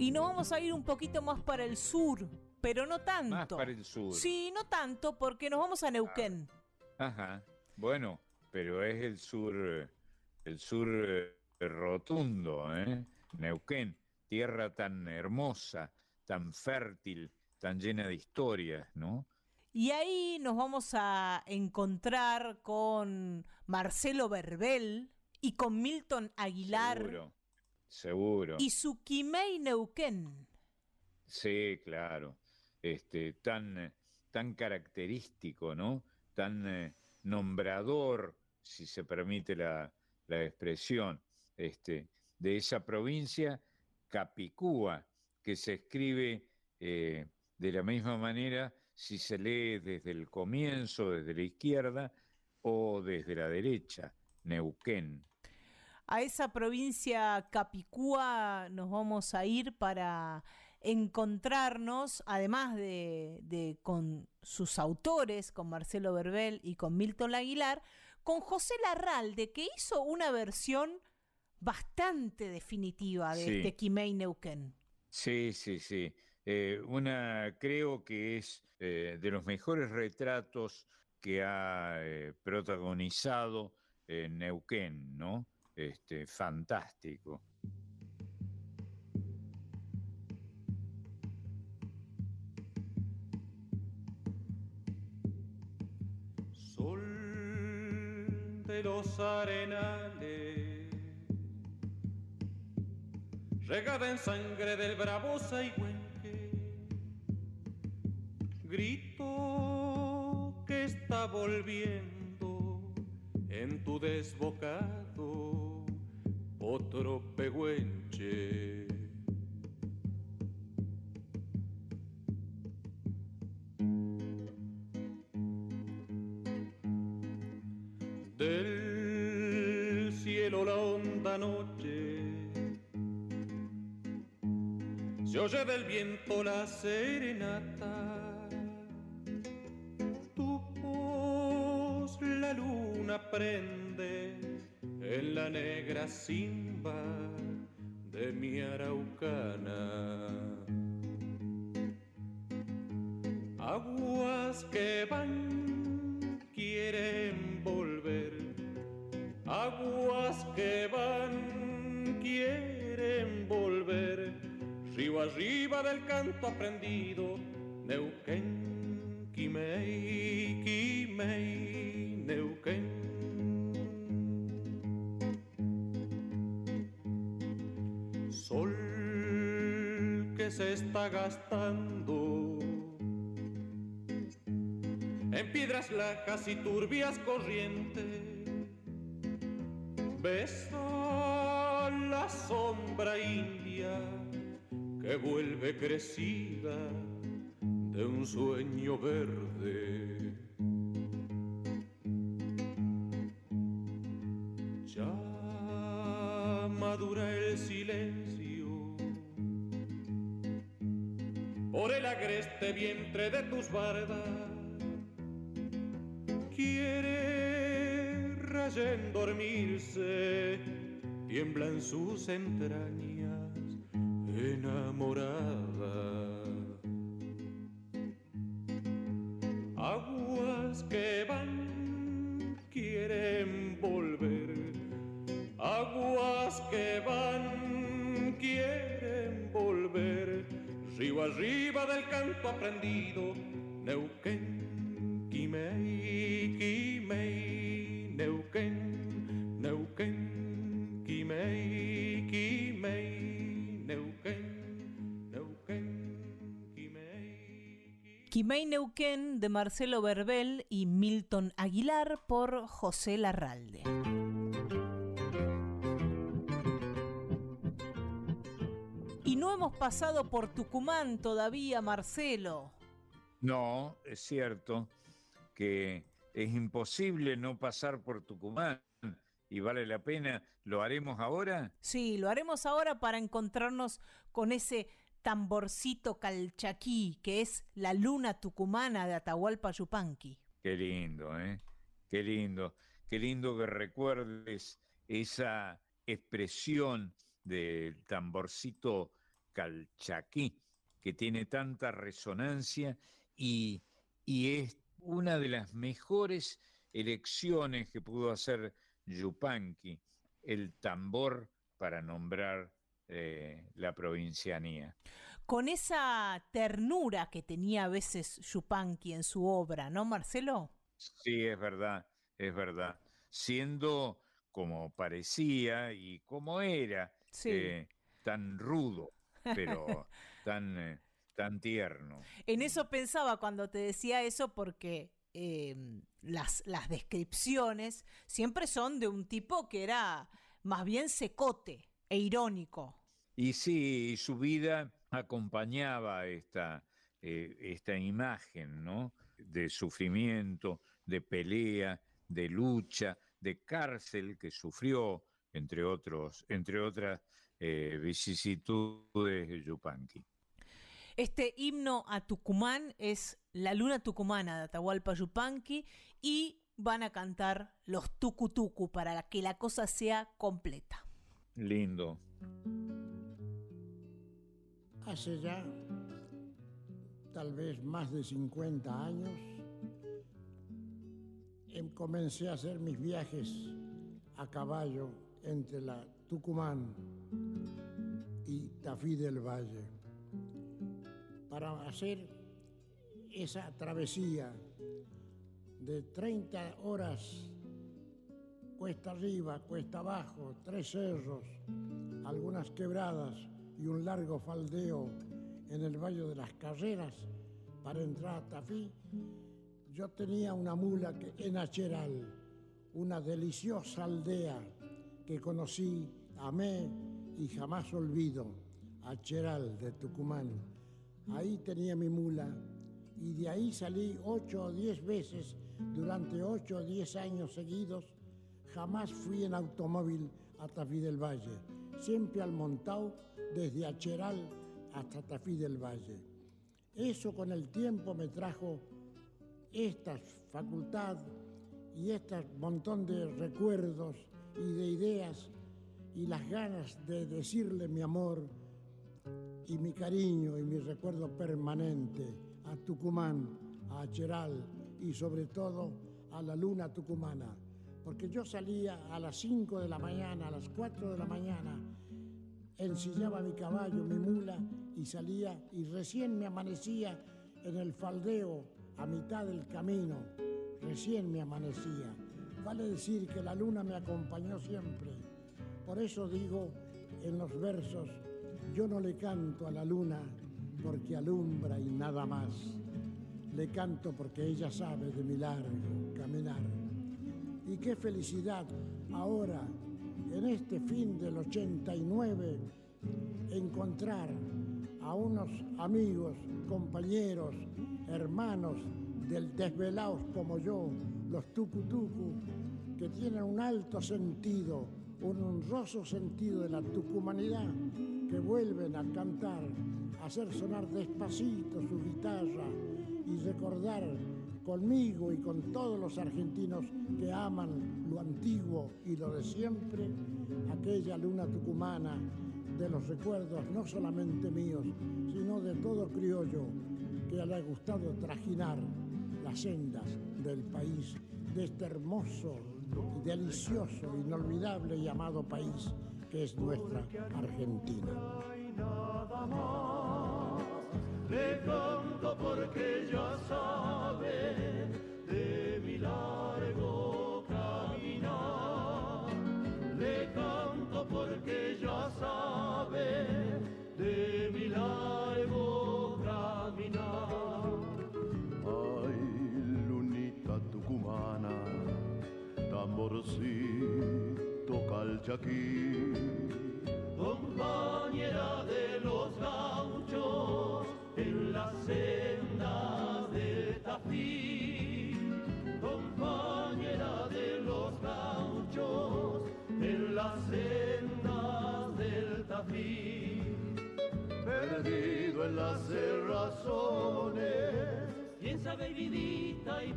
Y nos vamos a ir un poquito más para el sur, pero no tanto. Más para el sur. Sí, no tanto, porque nos vamos a Neuquén. Ajá. Bueno, pero es el sur, el sur eh, rotundo, ¿eh? Neuquén, tierra tan hermosa, tan fértil, tan llena de historias, ¿no? Y ahí nos vamos a encontrar con Marcelo Verbel y con Milton Aguilar. Seguro, seguro. Y Neuquén. Sí, claro. Este, tan, tan característico, ¿no? Tan eh, nombrador, si se permite la, la expresión este, de esa provincia, Capicúa, que se escribe eh, de la misma manera si se lee desde el comienzo, desde la izquierda, o desde la derecha, Neuquén. A esa provincia Capicúa nos vamos a ir para encontrarnos, además de, de, con sus autores, con Marcelo Verbel y con Milton Aguilar, con José Larralde, que hizo una versión bastante definitiva de, sí. Kimei Neuquén. Sí, sí, sí. Eh, una, creo que es eh, de los mejores retratos que ha eh, protagonizado Neuquén, ¿no? Este, fantástico. Sol de los arenales regada en sangre del bravo Saigüenque, grito que está volviendo en tu desbocado otro pehuenche. Del cielo la honda noche se oye del viento la serenata. En la negra simba lajas y turbias corrientes. Besa la sombra india que vuelve crecida de un sueño verde. Ya madura el silencio por el agreste vientre de tus bardas dormirse, tiembla en sus entrañas de Marcelo Verbel y Milton Aguilar por José Larralde. Y no hemos pasado por Tucumán todavía, Marcelo. No, es cierto que es imposible no pasar por Tucumán y vale la pena. ¿Lo haremos ahora? Sí, lo haremos ahora para encontrarnos con ese tamborcito calchaquí que es la luna tucumana de Atahualpa Yupanqui. Qué lindo, ¿eh? Qué lindo. Qué lindo que recuerdes esa expresión del tamborcito calchaquí que tiene tanta resonancia y, y es una de las mejores elecciones que pudo hacer Yupanqui, el tambor para nombrar eh, la provincianía. Con esa ternura que tenía a veces Yupanqui en su obra, ¿no, Marcelo? Sí, es verdad, es verdad. Siendo como parecía y como era, Sí. eh, tan rudo, pero [laughs] tan, eh, tan tierno. En eso pensaba cuando te decía eso porque eh, las, las descripciones siempre son de un tipo que era más bien secote e irónico. Y sí, su vida acompañaba esta, eh, esta imagen, ¿no? De sufrimiento, de pelea, de lucha, de cárcel que sufrió, entre otros, entre otras eh, vicisitudes de Yupanqui. Este himno a Tucumán es La Luna Tucumana de Atahualpa Yupanqui y van a cantar los tucutucu para que la cosa sea completa. Lindo. Hace ya tal vez más de 50 años em- comencé a hacer mis viajes a caballo entre la Tucumán y Tafí del Valle para hacer esa travesía de 30 horas cuesta arriba, cuesta abajo, tres cerros, algunas quebradas y un largo faldeo en el Valle de las Carreras para entrar a Tafí, yo tenía una mula que, en Acheral, una deliciosa aldea que conocí, amé y jamás olvido, Acheral de Tucumán. Ahí tenía mi mula y de ahí salí ocho o diez veces durante ocho o diez años seguidos. Jamás fui en automóvil a Tafí del Valle, siempre al montado desde Acheral hasta Tafí del Valle. Eso con el tiempo me trajo esta facultad y este montón de recuerdos y de ideas y las ganas de decirle mi amor y mi cariño y mi recuerdo permanente a Tucumán, a Acheral y sobre todo a la luna tucumana. Porque yo salía a las 5 de la mañana, a las 4 de la mañana, ensillaba mi caballo, mi mula y salía y recién me amanecía en el faldeo a mitad del camino, recién me amanecía. Vale decir que la luna me acompañó siempre. Por eso digo en los versos, yo no le canto a la luna porque alumbra y nada más. Le canto porque ella sabe de mi largo caminar. Y qué felicidad ahora, en este fin del 89, encontrar a unos amigos, compañeros, hermanos del desvelados como yo, los tucutucu, que tienen un alto sentido, un honroso sentido de la tucumanidad, que vuelven a cantar, a hacer sonar despacito su guitarra y recordar conmigo y con todos los argentinos que aman lo antiguo y lo de siempre, aquella luna tucumana de los recuerdos no solamente míos, sino de todo criollo que le ha gustado trajinar las sendas del país, de este hermoso, delicioso, inolvidable y amado país que es nuestra Argentina. Le canto porque ya sabe de mi largo caminar. Le canto porque ya sabe de mi largo caminar. Ay, lunita tucumana, tamborcito calchaquí.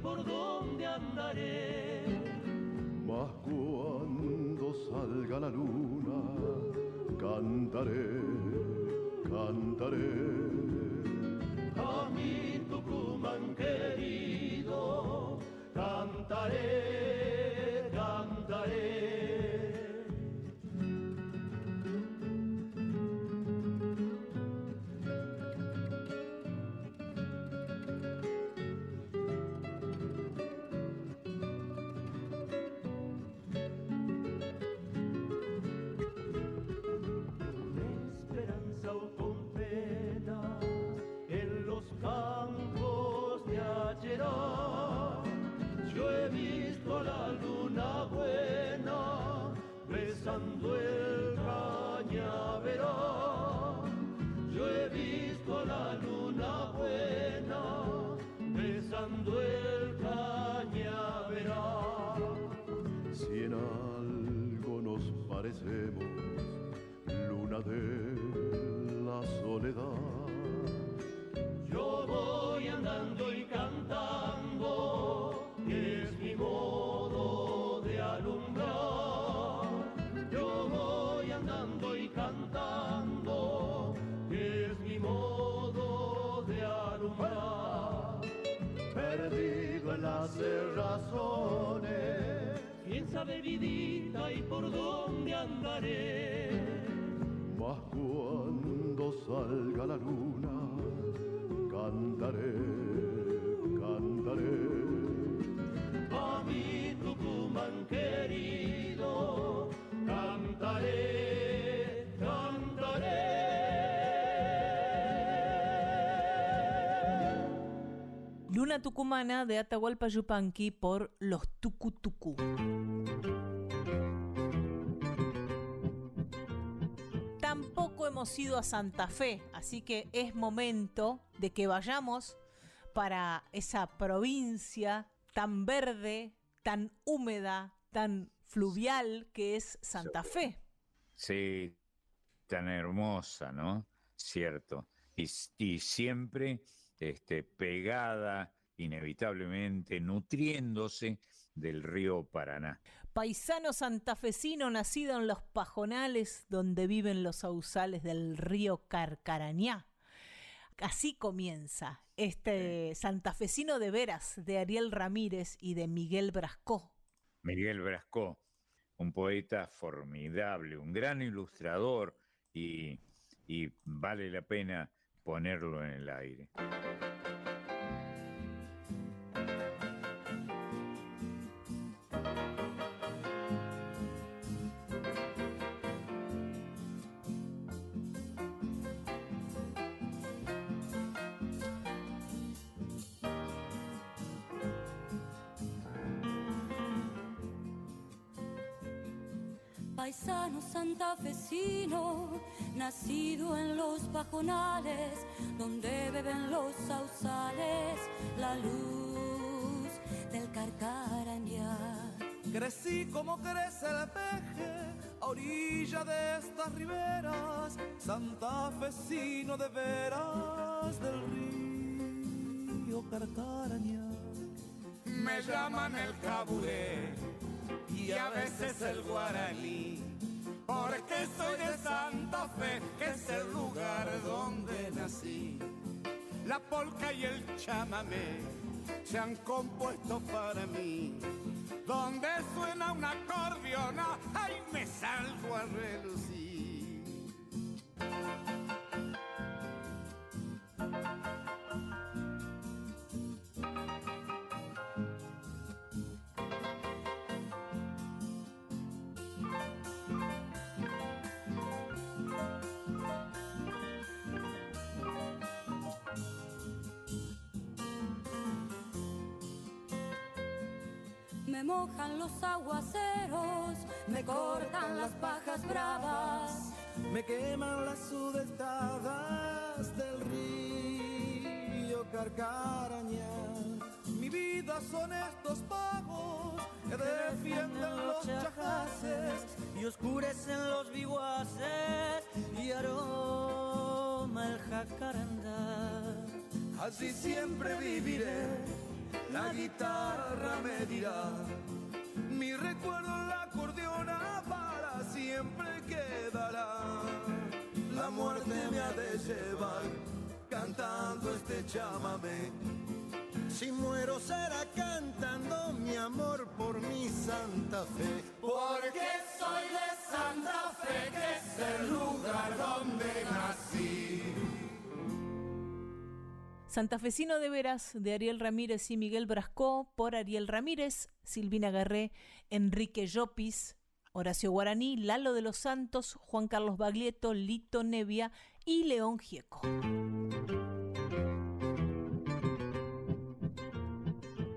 Por dónde andaré. mas cuando salga la luna, cantaré, cantaré. A mi Tucumán querido, cantaré, Tucumana de Atahualpa Yupanqui por Los Tucutucu. Tampoco hemos ido a Santa Fe, así que es momento de que vayamos para esa provincia tan verde, tan húmeda, tan fluvial que es Santa Fe. Sí, tan hermosa, ¿no? Cierto. Y, y siempre este, pegada inevitablemente, nutriéndose del río Paraná. Paisano santafesino nacido en los pajonales donde viven los sausales del río Carcarañá. Así comienza este santafesino de veras de Ariel Ramírez y de Miguel Brascó. Miguel Brascó, un poeta formidable, un gran ilustrador y, y vale la pena ponerlo en el aire. Paisano santafesino, nacido en los pajonales, donde beben los sausales la luz del carcarañá. Crecí como crece el peje, a orilla de estas riberas, santafesino de veras del río Carcarañá. Me llaman el caburé y a veces el guaraní. Porque soy de Santa Fe, que es el lugar donde nací. La polca y el chamamé se han compuesto para mí. Donde suena una acordeona, ahí me salgo a relucir. Me mojan los aguaceros, me cortan las pajas bravas, me queman las sudestadas del río Carcaraña. Mi vida son estos pagos que defienden los chajaces y oscurecen los biguaces y aroma el jacarandá. Así siempre viviré la guitarra me dirá, mi recuerdo en la acordeona para siempre quedará. La muerte me ha de llevar cantando este chamamé. Si muero será cantando mi amor por mi Santa Fe. Porque soy de Santa Fe, que es el lugar donde nací. Santafesino de Veras de Ariel Ramírez y Miguel Brascó por Ariel Ramírez, Silvina Garré, Enrique Llopis, Horacio Guaraní, Lalo de los Santos, Juan Carlos Baglietto, Lito Nevia y León Gieco.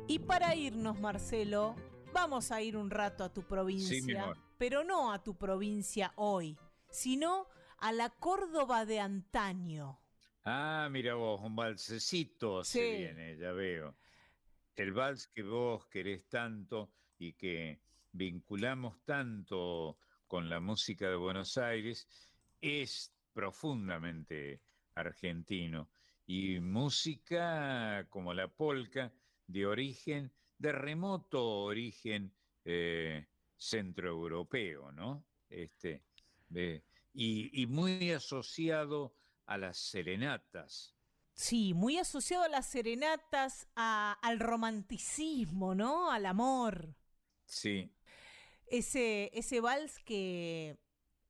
Y para irnos, Marcelo, vamos a ir un rato a tu provincia, Sí, pero no a tu provincia hoy, sino a la Córdoba de antaño. Ah, mira vos, un valsecito Sí. se viene, ya veo. El vals que vos querés tanto y que vinculamos tanto con la música de Buenos Aires es profundamente argentino y música como la polca de origen, de remoto origen eh, centroeuropeo, ¿no? Este, de- y, y muy asociado a las serenatas. Sí, muy asociado a las serenatas, a- al romanticismo, ¿no? Al amor. Sí, Ese, ese vals que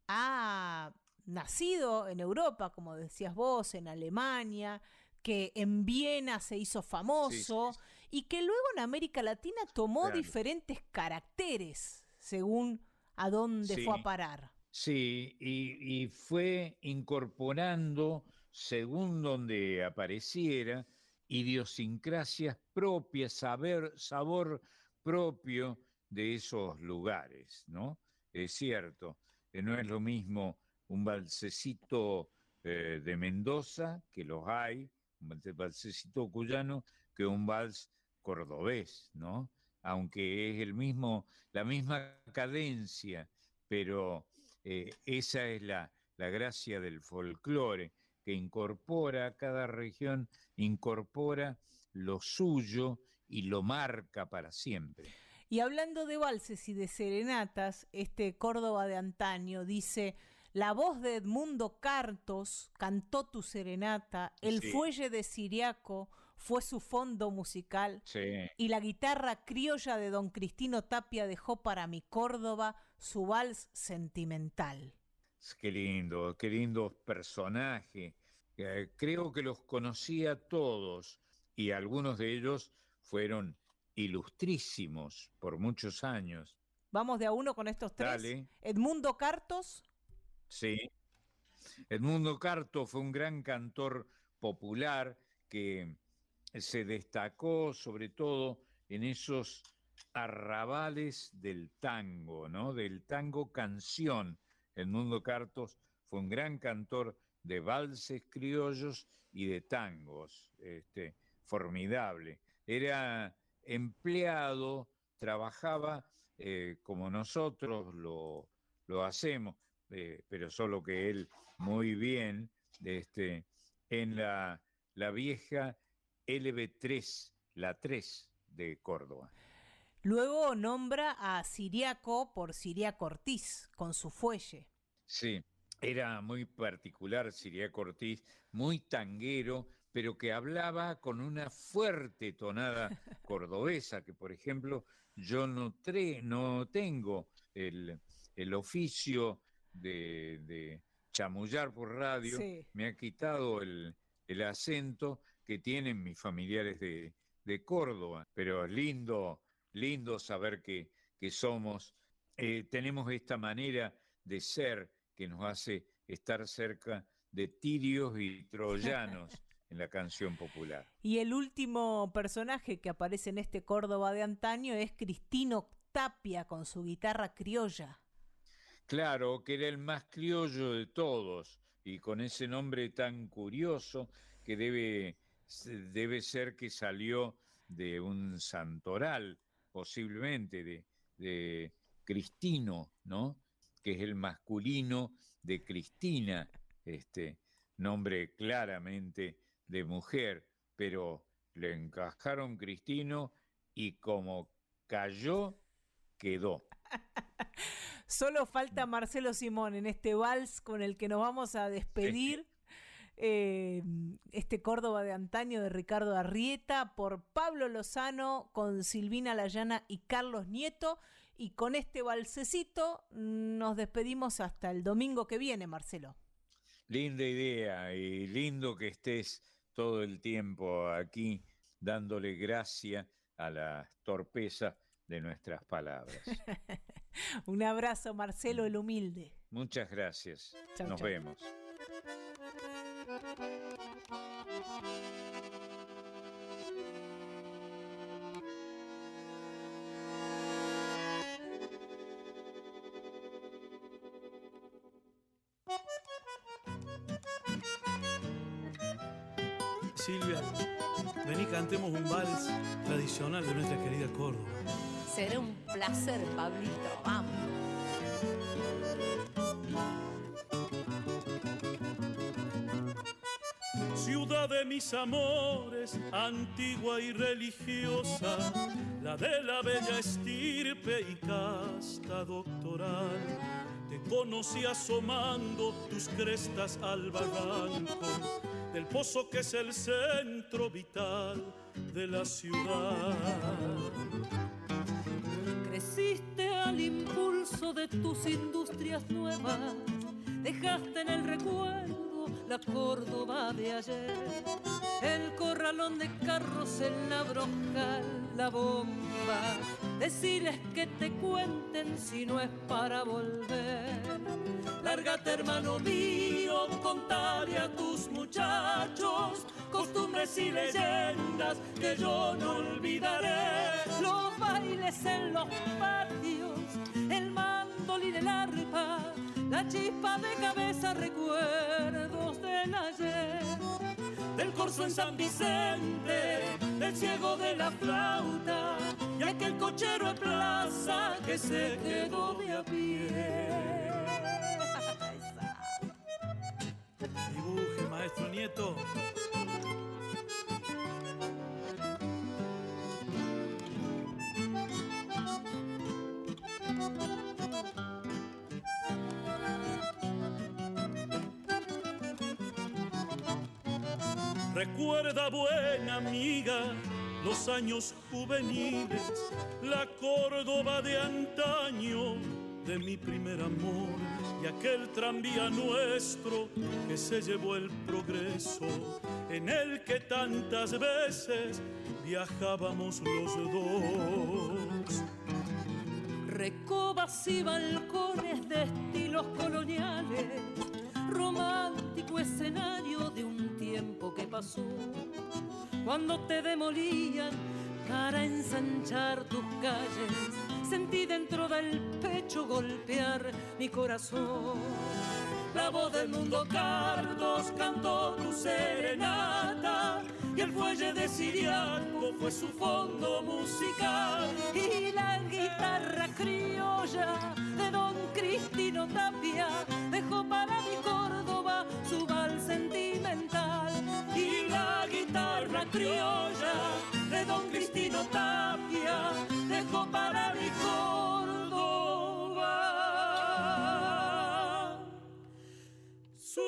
ha nacido en Europa, como decías vos, en Alemania, que en Viena se hizo famoso y que luego en América Latina tomó Claro. diferentes caracteres según a dónde fue a parar. Sí, y, fue incorporando según donde apareciera idiosincrasias propias, sabor propio de esos lugares, ¿no? Es cierto, que no es lo mismo un balsecito eh, de Mendoza, que los hay, un balsecito cuyano, que un vals cordobés, ¿no? Aunque es el mismo, la misma cadencia, pero eh, esa es la, la gracia del folclore, que incorpora, cada región incorpora lo suyo y lo marca para siempre. Y hablando de valses y de serenatas, este Córdoba de antaño dice, la voz de Edmundo Cartos cantó tu serenata, el Sí. fuelle de Siriaco fue su fondo musical Sí. y la guitarra criolla de don Cristino Tapia dejó para mi Córdoba su vals sentimental. Qué lindo, qué lindo personaje. Eh, creo que los conocía todos y algunos de ellos fueron ilustrísimos por muchos años. Vamos de a uno con estos tres. Dale. Edmundo Cartos, Sí. Edmundo Carto fue un gran cantor popular que se destacó sobre todo en esos arrabales del tango, ¿no? Del tango canción. Edmundo Cartos fue un gran cantor de valses criollos y de tangos, este, formidable. Era empleado, trabajaba eh, como nosotros lo, lo hacemos, eh, pero solo que él muy bien, este, en la, la vieja LB3, la 3 de Córdoba. Luego nombra a Siriaco por Siriaco Ortiz, con su fuelle. Sí, era muy particular Siriaco Ortiz, muy tanguero, pero que hablaba con una fuerte tonada [laughs] cordobesa, que por ejemplo yo no, tre- no tengo el, el oficio de, de chamullar por radio, Sí. me ha quitado el, el acento que tienen mis familiares de, de Córdoba, pero es lindo, lindo saber que, que somos, eh, tenemos esta manera de ser que nos hace estar cerca de tirios y troyanos [laughs] en la canción popular. Y el último personaje que aparece en este Córdoba de antaño es Cristino Tapia con su guitarra criolla. Claro, que era el más criollo de todos y con ese nombre tan curioso que debe, debe ser que salió de un santoral, posiblemente de, de Cristino, ¿no? Que es el masculino de Cristina, este nombre claramente de mujer, pero le encajaron Cristino y como cayó, quedó. [laughs] Solo falta Marcelo Simón en este vals con el que nos vamos a despedir. Eh, este Córdoba de antaño de Ricardo Arrieta por Pablo Lozano con Silvina Layana y Carlos Nieto. Y con este valsecito nos despedimos hasta el domingo que viene, Marcelo. Linda idea y lindo que estés todo el tiempo aquí dándole gracia a la torpeza de nuestras palabras. [laughs] Un abrazo, Marcelo el humilde. Muchas gracias. Chau, Nos chau. vemos. Silvia, vení cantemos un vals tradicional de nuestra querida Córdoba. Será un placer, Pablito. Vamos. Mis amores, antigua y religiosa, la de la bella estirpe y casta doctoral. Te conocí asomando tus crestas al barranco del pozo que es el centro vital de la ciudad. Creciste al impulso de tus industrias nuevas, dejaste en el recuerdo la Córdoba de ayer, el corralón de carros en la brocal, la bomba. Deciles que te cuenten si no es para volver. Lárgate, hermano mío, contale a tus muchachos, costumbre canciones y leyendas que yo no olvidaré. Los bailes en los patios, el mandolín, el arpa, la chispa de cabeza, recuerdos del ayer. Del corso en San Vicente, del ciego de la flauta y aquel cochero en plaza que se quedó de a pie. Dibuje, maestro nieto. Recuerda, buena amiga, los años juveniles, la Córdoba de antaño de mi primer amor y aquel tranvía nuestro que se llevó el progreso, en el que tantas veces viajábamos los dos. Recobas y balcones de estilos coloniales, romántico escenario de un tiempo que pasó, cuando te demolían para ensanchar tus calles, sentí dentro del pecho golpear mi corazón. La voz del mundo Carlos cantó tu serenata y el fuelle de Siriaco fue su fondo musical. Y la guitarra criolla de don Cristino Tapia dejó para mi Córdoba su vals sentimental y la guitarra criolla de don Cristino Tapia dejó para mi Córdoba. Su